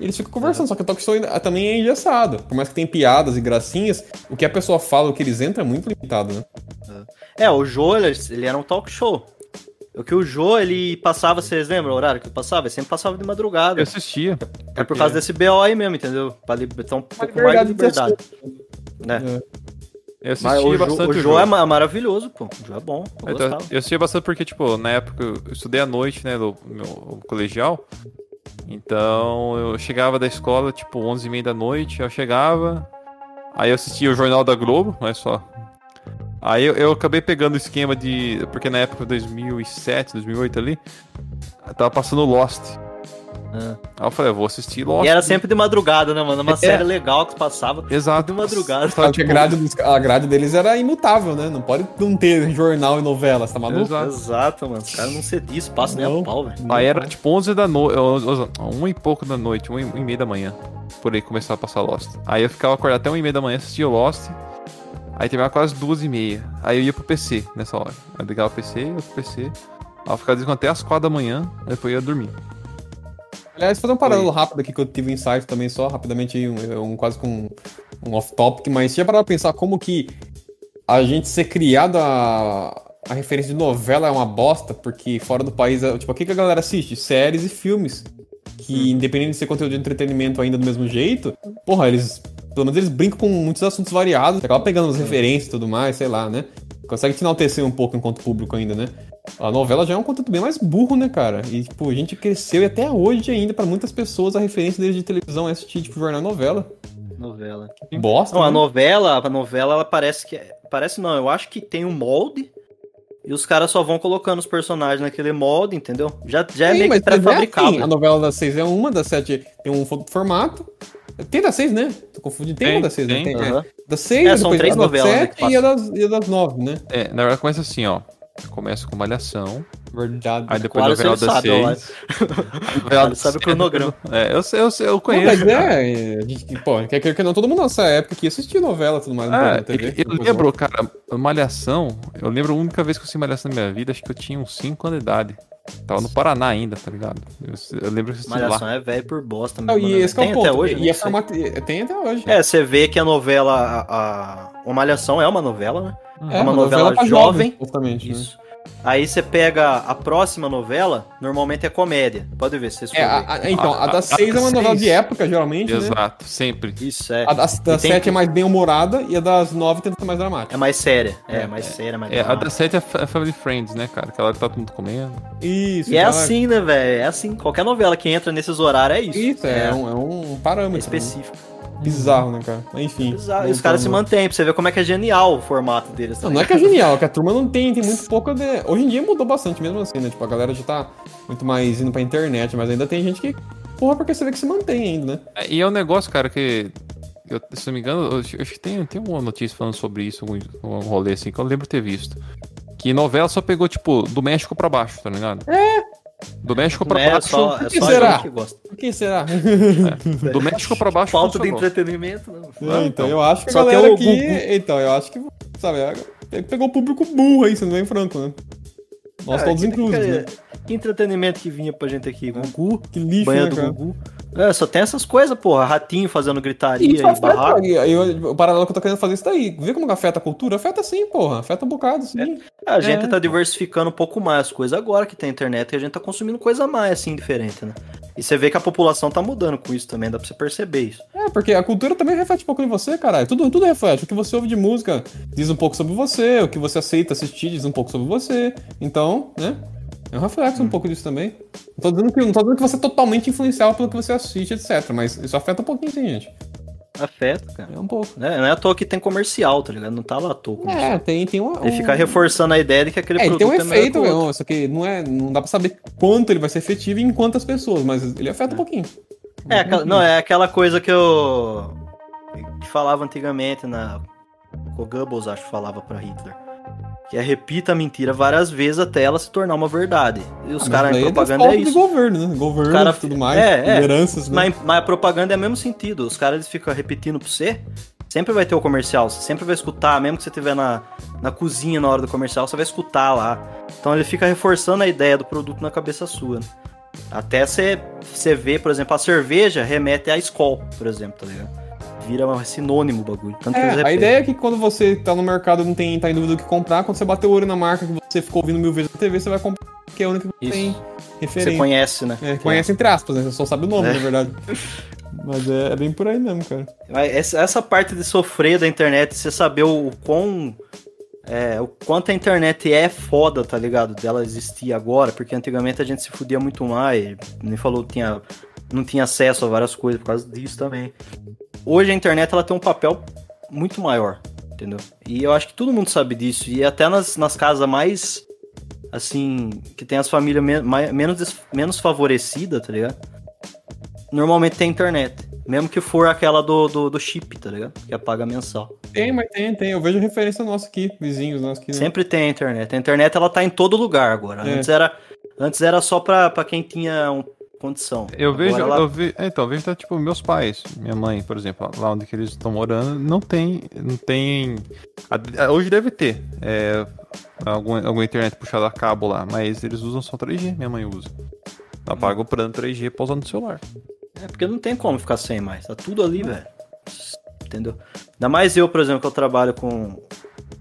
B: E eles ficam conversando, só que o talk show ainda- também é engessado. Por mais que tem piadas e gracinhas, o que a pessoa fala, o que eles entram é muito limitado, né?
C: É, o Jô, ele, ele era um talk show. O que o Jô, ele passava, vocês lembram o horário que ele passava? Ele sempre passava de madrugada.
D: Eu assistia.
C: É por causa desse BO aí mesmo, entendeu? Pra li- ter um pouco mais de
B: liberdade de
C: liberdade. Né?
B: É.
D: Eu assistia
C: Mas o
D: bastante.
C: o Jô
D: jogo.
C: é ma- maravilhoso, pô. O Jô é bom. Eu
D: Então, eu assistia bastante porque, tipo, na época eu estudei à noite, né, no meu colegial. Então eu chegava da escola, tipo, 11h30 da noite, eu chegava, aí eu assistia o Jornal da Globo, não é só. Aí eu, eu acabei pegando o esquema de. Porque na época 2007, 2008 ali, tava passando Lost.
C: Ah.
D: Aí eu falei, eu vou assistir Lost.
C: E era sempre de madrugada, né, mano? Uma
D: É.
C: série legal que passava.
D: Exato.
C: de madrugada.
B: Só que a grade, dos- a grade deles era imutável, né? Não pode não ter jornal e novela, você tá maluco?
D: Exato.
C: Exato, mano. Os caras não cediam espaço nem a pau, velho.
D: Aí era tipo 11 da noite, 1 e pouco da noite, 1 e meia da manhã. Por aí começava a passar Lost. Aí eu ficava acordado até 1 e meia da manhã, assistia o Lost. Aí terminava quase 2 e meia. Aí eu ia pro PC nessa hora. Eu ligava o PC, ia pro PC. Aí eu ficava até as 4 da manhã, depois eu ia dormir.
B: Aliás, fazer um paralelo rápido aqui que eu tive um insight também, só rapidamente, um, um- quase com um, off-topic, mas já para pensar como que a gente ser criado a, a referência de novela é uma bosta, porque fora do país, é, tipo, o que, que a galera assiste? Séries e filmes. Que, independente de ser conteúdo de entretenimento ainda do mesmo jeito, porra, eles. Pelo menos eles brincam com muitos assuntos variados, acaba pegando as referências e tudo mais, sei lá, né? Consegue te enaltecer um pouco enquanto público ainda, né? A novela já é um conteúdo bem mais burro, né, cara? E, tipo, a gente cresceu e até hoje ainda, pra muitas pessoas, a referência deles de televisão é assistir, tipo, jornal novela.
C: Novela.
B: Bosta.
C: Não, a
B: né?
C: novela, a novela, ela parece que. é- Parece não, eu acho que tem um molde. E os caras só vão colocando os personagens naquele molde, entendeu? Já, já é
B: Sim,
C: meio
B: mas
C: que pré-fabricado.
B: assim, a novela das seis é uma, das sete tem um fo- formato. Tem das seis, né? Tô confundindo. Tem,
D: Tem,
B: uma das seis,
D: tem.
B: né? Tem,
C: Aham.
B: Das seis,
C: É, são três
B: a das
C: novelas, né,
B: sete
C: que
B: e, a das, e a das nove, né?
D: É, na verdade começa assim, ó. Começa com Malhação,
B: Verdade.
D: aí depois a
C: Quase
D: novela das seis. novela (laughs)
C: sabe o cronograma. (laughs)
D: É, eu sei, eu, sei, eu
B: Não,
D: conheço.
B: mas é, gente, pô, quer que não, todo mundo nessa época que assistia novela e tudo mais
D: Ah,
B: na TV.
D: eu lembro, cara, Malhação, eu lembro a única vez que eu assisti Malhação na minha vida, acho que eu tinha uns 5 anos de idade. Tava no Paraná ainda, tá ligado? Eu, eu lembro que
C: Malhação
D: lá.
C: é velho por bosta
B: Não,
C: mesmo.
B: e
C: né?
B: esse que é
C: Tem
B: o ponto.
C: até hoje,
B: e
C: né?
B: é formato, tem até hoje.
C: É, você vê que a novela, a, a, o Malhação é uma novela, né?
B: É,
C: uma novela
B: pra
C: jovem.
B: Justamente. né?
C: Isso. Aí você pega a próxima novela, normalmente é comédia. Pode ver, vocês
B: É, a- a- então, a das
D: A- a-
B: seis é uma
D: a
B: novela
D: seis.
B: de época, geralmente, né?
D: Exato, sempre.
C: Isso, é.
B: A das, das sete
C: que-
B: é mais bem-humorada e a das nove tenta ser mais dramática.
C: É mais séria. É, mais séria, mais
D: É, a
C: dramática.
D: da 7 é Fa- é Family Friends, né, cara? Aquela que tá todo mundo comendo.
B: Isso.
C: E é assim, né, velho? É assim. Qualquer novela que entra nesses horários é isso.
B: Isso, é,
C: é,
B: um, é um
C: é
B: parâmetro.
C: específico.
B: né? Bizarro, né, cara? Mas, Enfim.
C: Bizarro. E os caras se
B: tá-
C: mantêm, pra você ver como é que é genial o formato deles.
B: Não, não é que é genial, é que a turma não tem, tem muito (laughs) pouco de... Hoje em dia mudou bastante mesmo assim, né? Tipo, a galera já tá muito mais indo pra internet, mas ainda tem gente que... Porra, porque você vê que se mantém ainda, né?
D: É, E é um negócio, cara, que. Eu, se não me engano, eu acho eu acho que tem, tem uma notícia falando sobre isso, um, um rolê assim, que eu lembro ter visto. Que novela só pegou, tipo, do México pra baixo, tá ligado? É. Do México pra
C: Não é
D: baixo.
C: só, é só a
B: será?
C: gente que gosta.
B: Por que será?
D: Do México pra baixo.
C: Falta de entretenimento, não.
B: É, então, eu acho que a
C: Só
B: galera
C: tem o
B: aqui... Então, eu acho que... Sabe, a pegou o público burro aí, sendo bem franco, né? Nós
C: Ah,
B: todos inclusos,
C: que-
B: né?
C: Que entretenimento que vinha pra gente aqui. Gugu,
B: Que lixo,
C: banha
B: né,
C: do
B: cara?
C: Gugu. É, só tem essas coisas, porra. Ratinho fazendo gritaria
B: Isso
C: e barraco.
B: e aí o paralelo que eu tô querendo fazer é isso daí. Vê como afeta a cultura? Afeta sim, porra. Afeta um bocado, sim.
C: A gente
B: É.
C: tá diversificando um pouco mais as coisas agora que tem internet e a gente tá consumindo coisa a mais, assim, diferente, né? E você vê que a população tá mudando com isso também, dá pra você perceber isso.
B: É, porque a cultura também reflete um pouco em você, caralho. Tudo, tudo reflete. O que você ouve de música diz um pouco sobre você, o que você aceita assistir diz um pouco sobre você. Então, né? É um reflexo um pouco disso também. Não tô, dizendo que, não tô dizendo que você é totalmente influenciável pelo que você assiste, etc. Mas isso afeta um pouquinho, sim, gente.
C: Afeta, cara.
B: É um pouco.
C: Né? Não é à toa que tem comercial, tá ligado? Não tá lá à toa. comercial.
B: É, tem, tem uma.
C: Ele fica reforçando a ideia de que aquele
B: É, ele tem
C: produto
B: um
C: é
B: efeito,
C: o
B: não, só que não, é, não dá pra saber quanto ele vai ser efetivo e em quantas pessoas, mas ele afeta um pouquinho.
C: É, não, é aquela coisa que eu. que falava antigamente na. O Goebbels, acho que falava pra Hitler. Que é repita a mentira várias vezes até ela se tornar uma verdade. E os
B: Ah,
C: caras em
B: daí
C: propaganda é
B: de
C: isso.
B: governo, né? Governo
C: cara-
B: e tudo mais,
C: é, é.
B: lideranças, né?
C: Mas, mas a propaganda é o mesmo sentido. Os caras eles ficam repetindo pra você. Sempre vai ter o comercial. Você sempre vai escutar, mesmo que você estiver na, na cozinha na hora do comercial, você vai escutar lá. Então ele fica reforçando a ideia do produto na cabeça sua. né? Até você, você ver, por exemplo, a cerveja remete à Skol, por exemplo, tá ligado? Vira um sinônimo o bagulho.
B: É, a ideia é que quando você tá no mercado e não tem, tá em dúvida do que comprar, quando você bater o olho na marca que você ficou ouvindo mil vezes na TV, você vai comprar que é a única que
C: Isso.
B: tem
C: Você
B: referência.
C: conhece, né?
B: É, conhece entre aspas, né? Você só sabe o nome,
C: É.
B: na verdade. Mas é, é bem por aí mesmo, cara.
C: Essa, essa parte de sofrer da internet, você saber o, quão. É, o quanto a internet é foda, tá ligado? Dela existir agora, porque antigamente a gente se fudia muito mais. Nem falou que tinha, não tinha acesso a várias coisas por causa disso também. Hoje a internet ela tem um papel muito maior, entendeu? E eu acho que todo mundo sabe disso. E até nas, nas casas mais. Assim, que tem as famílias mai- menos, menos favorecidas, tá ligado? Normalmente tem internet. Mesmo que for aquela do, do, do chip, tá ligado? Que é paga mensal.
B: Tem, mas tem, tem. Eu vejo referência nossa aqui, vizinhos nossos aqui. né?
C: Sempre tem a internet. A internet ela tá em todo lugar agora.
B: É.
C: Antes era antes era só pra, pra quem tinha um, condição.
D: Eu
C: Agora
D: vejo, eu ve, é, então, eu vejo, tipo, meus pais, minha mãe, por exemplo, lá onde eles estão morando, não tem, não tem, hoje deve ter, é, alguma, alguma internet puxada a cabo lá, mas eles usam só 3G, minha mãe usa. Ela paga o plano 3G pra usar no celular.
C: É porque não tem como ficar sem mais. Tá tudo ali, velho. Entendeu? Ainda mais eu, por exemplo, que eu trabalho com,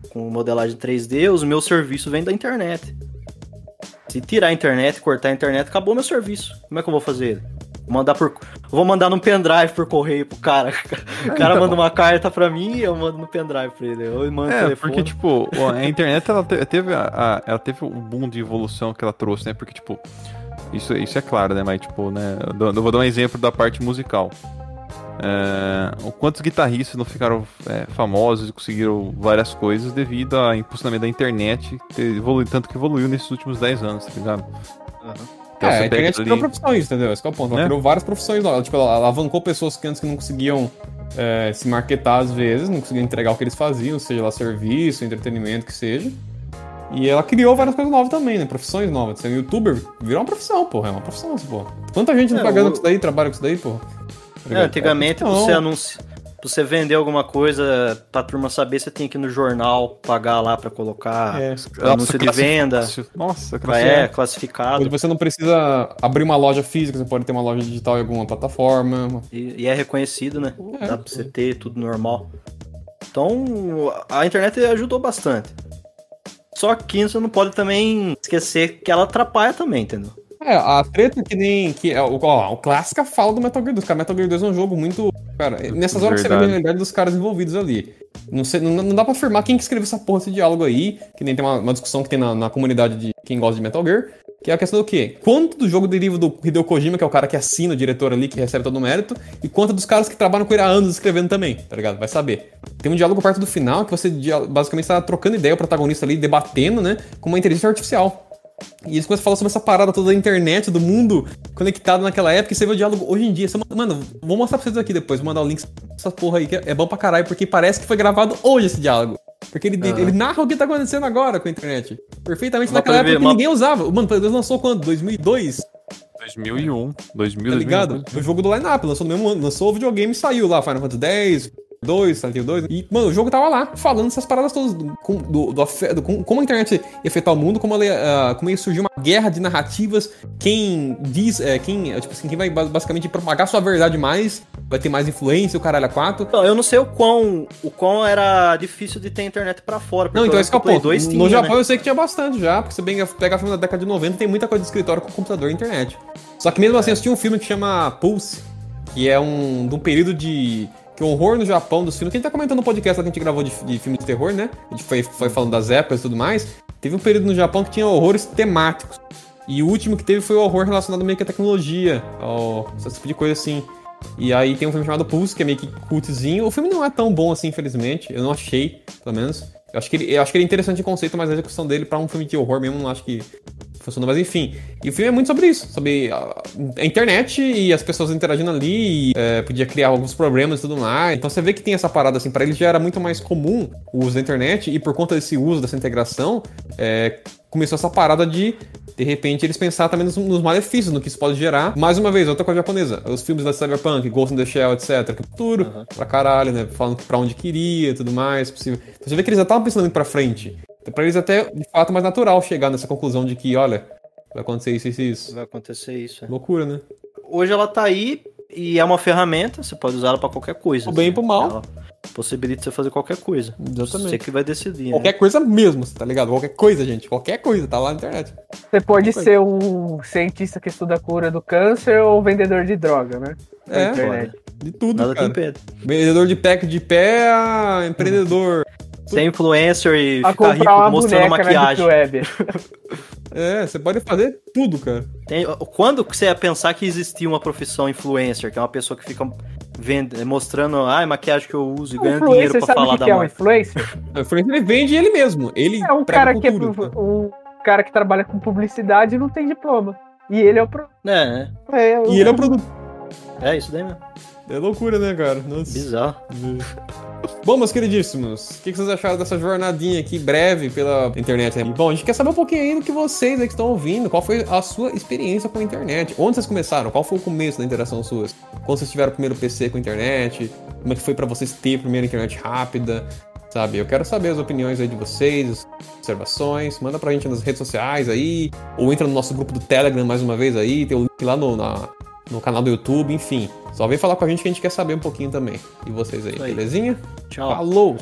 C: com modelagem 3D, os meus serviços vêm da internet. Se tirar a internet, cortar a internet, acabou meu serviço. Como é que eu vou fazer ele? Vou mandar por. Vou mandar num pendrive por correio pro cara. (laughs) O cara
D: então.
C: manda uma carta pra mim e eu mando no pendrive pra ele. Eu mando
D: É,
C: telefone.
D: porque, tipo, a internet, ela te- teve, a, ela teve o boom de evolução que ela trouxe, né? Porque, tipo, isso, isso é claro, né? Mas, tipo, né? Eu vou dar um exemplo da parte musical. É, o quantos guitarristas não ficaram é, famosos e conseguiram várias coisas devido ao impulsionamento da internet ter evoluído tanto que evoluiu nesses últimos 10 anos, tá ligado? Então,
B: É,
D: você
B: a internet
D: ali-
B: criou profissões, entendeu? Esse é o ponto. Ela
D: Né?
B: criou várias profissões novas. Tipo, ela alavancou pessoas que antes que não conseguiam é, se marketar às vezes, não conseguiam entregar o que eles faziam, seja lá serviço, entretenimento, que seja. E ela criou várias coisas novas também, né? Profissões novas. Ser um youtuber virou uma profissão, porra. É uma profissão, porra. Quanta gente não
C: É,
B: tá ganhando
C: o-
B: com isso daí, trabalha com isso daí, porra.
C: É, antigamente,
B: É
C: você anunciar. Pra você vender alguma coisa, pra turma saber, você tinha que ir no jornal, pagar lá pra colocar
B: É.
C: anúncio de
D: classi-
C: venda.
D: Nossa,
C: pra-
D: classi-
C: é, classificado.
B: Hoje você não precisa abrir uma loja física, você pode ter uma loja digital em alguma plataforma.
C: E, e é reconhecido, né?
B: É.
C: Dá pra você ter tudo normal. Então, a internet ajudou bastante. Só que você não pode também esquecer que ela atrapalha também, entendeu?
B: É, a treta que nem. Que é, o, ó, o clássica fala do Metal Gear 2. Cara, Metal Gear 2 é um jogo muito. Cara, nessas horas que você vê a
D: Verdade.
B: realidade dos caras envolvidos ali. Não, sei, não, não dá pra afirmar quem que escreveu essa porra, esse diálogo aí. Que nem tem uma, uma discussão que tem na, na comunidade de quem gosta de Metal Gear. Que é a questão do quê? Quanto do jogo deriva do Hideo Kojima, que é o cara que assina, o diretor ali, que recebe todo o mérito, e quanto dos caras que trabalham com ele há anos escrevendo também, tá ligado? Vai saber. Tem um diálogo perto do final que você basicamente está trocando ideia, o protagonista ali, debatendo, né, com uma inteligência artificial. E eles começam a falar sobre essa parada toda da internet, do mundo conectado naquela época, e você vê o diálogo hoje em dia. Você, mano, vou mostrar pra vocês aqui depois, vou mandar o link dessa porra aí, que é bom pra caralho, porque parece que foi gravado hoje esse diálogo. Porque ele,
C: Aham.
B: ele narra o que tá acontecendo agora com a internet. Perfeitamente
C: Uma
B: naquela época que
C: uma-
B: ninguém usava. Mano, Play 2 lançou quando? 2002?
D: 2001, 2000,
B: Tá ligado?
D: 2002.
B: O jogo do line-up, lançou no mesmo ano. Lançou o videogame e saiu lá, Final Fantasy X, 2, Silent Hill 2. E, mano, o jogo tava lá, falando essas paradas todas, do, do, do, do como a internet ia afetar o mundo, como, ela, uh, como ia surgir uma guerra de narrativas, quem diz, é, quem, tipo assim, quem vai basicamente propagar sua verdade mais, vai ter mais influência, o caralho a 4.
C: Não, eu não sei o quão, o quão era difícil de ter internet pra fora.
B: Não, então esse que é o ponto. no tinha, Japão né? eu sei que tinha bastante já, porque você bem pega filme da década de 90, tem muita coisa de escritório com computador e internet. Só que mesmo assim, eu assisti um filme que chama Pulse, que é um, de um período de que o horror no Japão dos filmes, que a gente tá comentando no podcast que a gente gravou de, de filme de terror, né? A gente foi, foi falando das épocas e tudo mais. Teve um período no Japão que tinha horrores temáticos. E o último que teve foi o horror relacionado meio que à tecnologia, ao, esse tipo de coisa assim. E aí tem um filme chamado Pulse, que é meio que cultzinho. O filme não é tão bom assim, infelizmente. Eu não achei, pelo menos. Eu acho que ele, acho que ele é interessante em conceito, mas a execução dele para um filme de horror mesmo, não acho que funcionou. Mas enfim. E o filme é muito sobre isso, sobre a, a internet e as pessoas interagindo ali. E, é, podia criar alguns problemas e tudo mais. Então você vê que tem essa parada assim, para ele já era muito mais comum o uso da internet, e por conta desse uso, dessa integração, é, começou essa parada de de repente eles pensaram também nos, nos, malefícios, no que isso pode gerar. Mais uma vez, outra coisa japonesa. Os filmes da Cyberpunk, Ghost in the Shell, etc. Que é futuro, uhum. pra caralho, né? Falando pra onde queria e tudo mais. Possível. Então você vê que eles já estavam pensando pra frente. Então, pra eles até, de fato, mais natural chegar nessa conclusão de que, olha, vai acontecer isso, isso e isso.
C: Vai acontecer isso. É.
B: Loucura, né?
C: Hoje ela tá aí e é uma ferramenta, você pode usar ela pra qualquer coisa.
B: O bem e pro mal. Ela
C: possibilita você fazer qualquer coisa.
B: Exatamente.
C: Você que vai decidir.
B: Qualquer né? coisa mesmo, tá ligado? Qualquer coisa, gente. Qualquer coisa, tá lá na internet.
E: Você pode ser um cientista que estuda a cura do câncer ou um vendedor de droga, né?
B: Na é, internet. de tudo,
C: Nada
B: cara.
C: te impede.
B: Vendedor de pack de pé a empreendedor.
C: Ser influencer e a ficar rico mostrando maquiagem. (laughs)
B: É, você pode fazer tudo, cara.
C: Tem, quando você ia pensar que existia uma profissão influencer, que é uma pessoa que fica vende, mostrando a ah, maquiagem que eu uso e ganhando dinheiro pra falar
E: que
C: da
E: que é um influencer? (laughs)
B: O influencer ele vende ele mesmo. Ele
E: é um cara que é um cara que trabalha com publicidade e não tem diploma. E ele é o pro...
C: É,
B: é. é e ele é o produto.
C: É isso daí mesmo.
B: É loucura, né, cara?
C: Nossa. Bizarro.
B: Bom, meus queridíssimos, o que vocês acharam dessa jornadinha aqui breve pela internet? Né? Bom, a gente quer saber um pouquinho aí do que vocês aí que estão ouvindo, qual foi a sua experiência com a internet? Onde vocês começaram? Qual foi o começo da interação suas? Quando vocês tiveram o primeiro PC com a internet? Como é que foi para vocês ter a primeira internet rápida? Sabe, eu quero saber as opiniões aí de vocês, observações, manda pra gente nas redes sociais aí, ou entra no nosso grupo do Telegram mais uma vez aí, tem o link lá no, na, no canal do YouTube, enfim. Só vem falar com a gente que a gente quer saber um pouquinho também. E vocês aí, aí. belezinha?
C: Tchau.
B: Falou!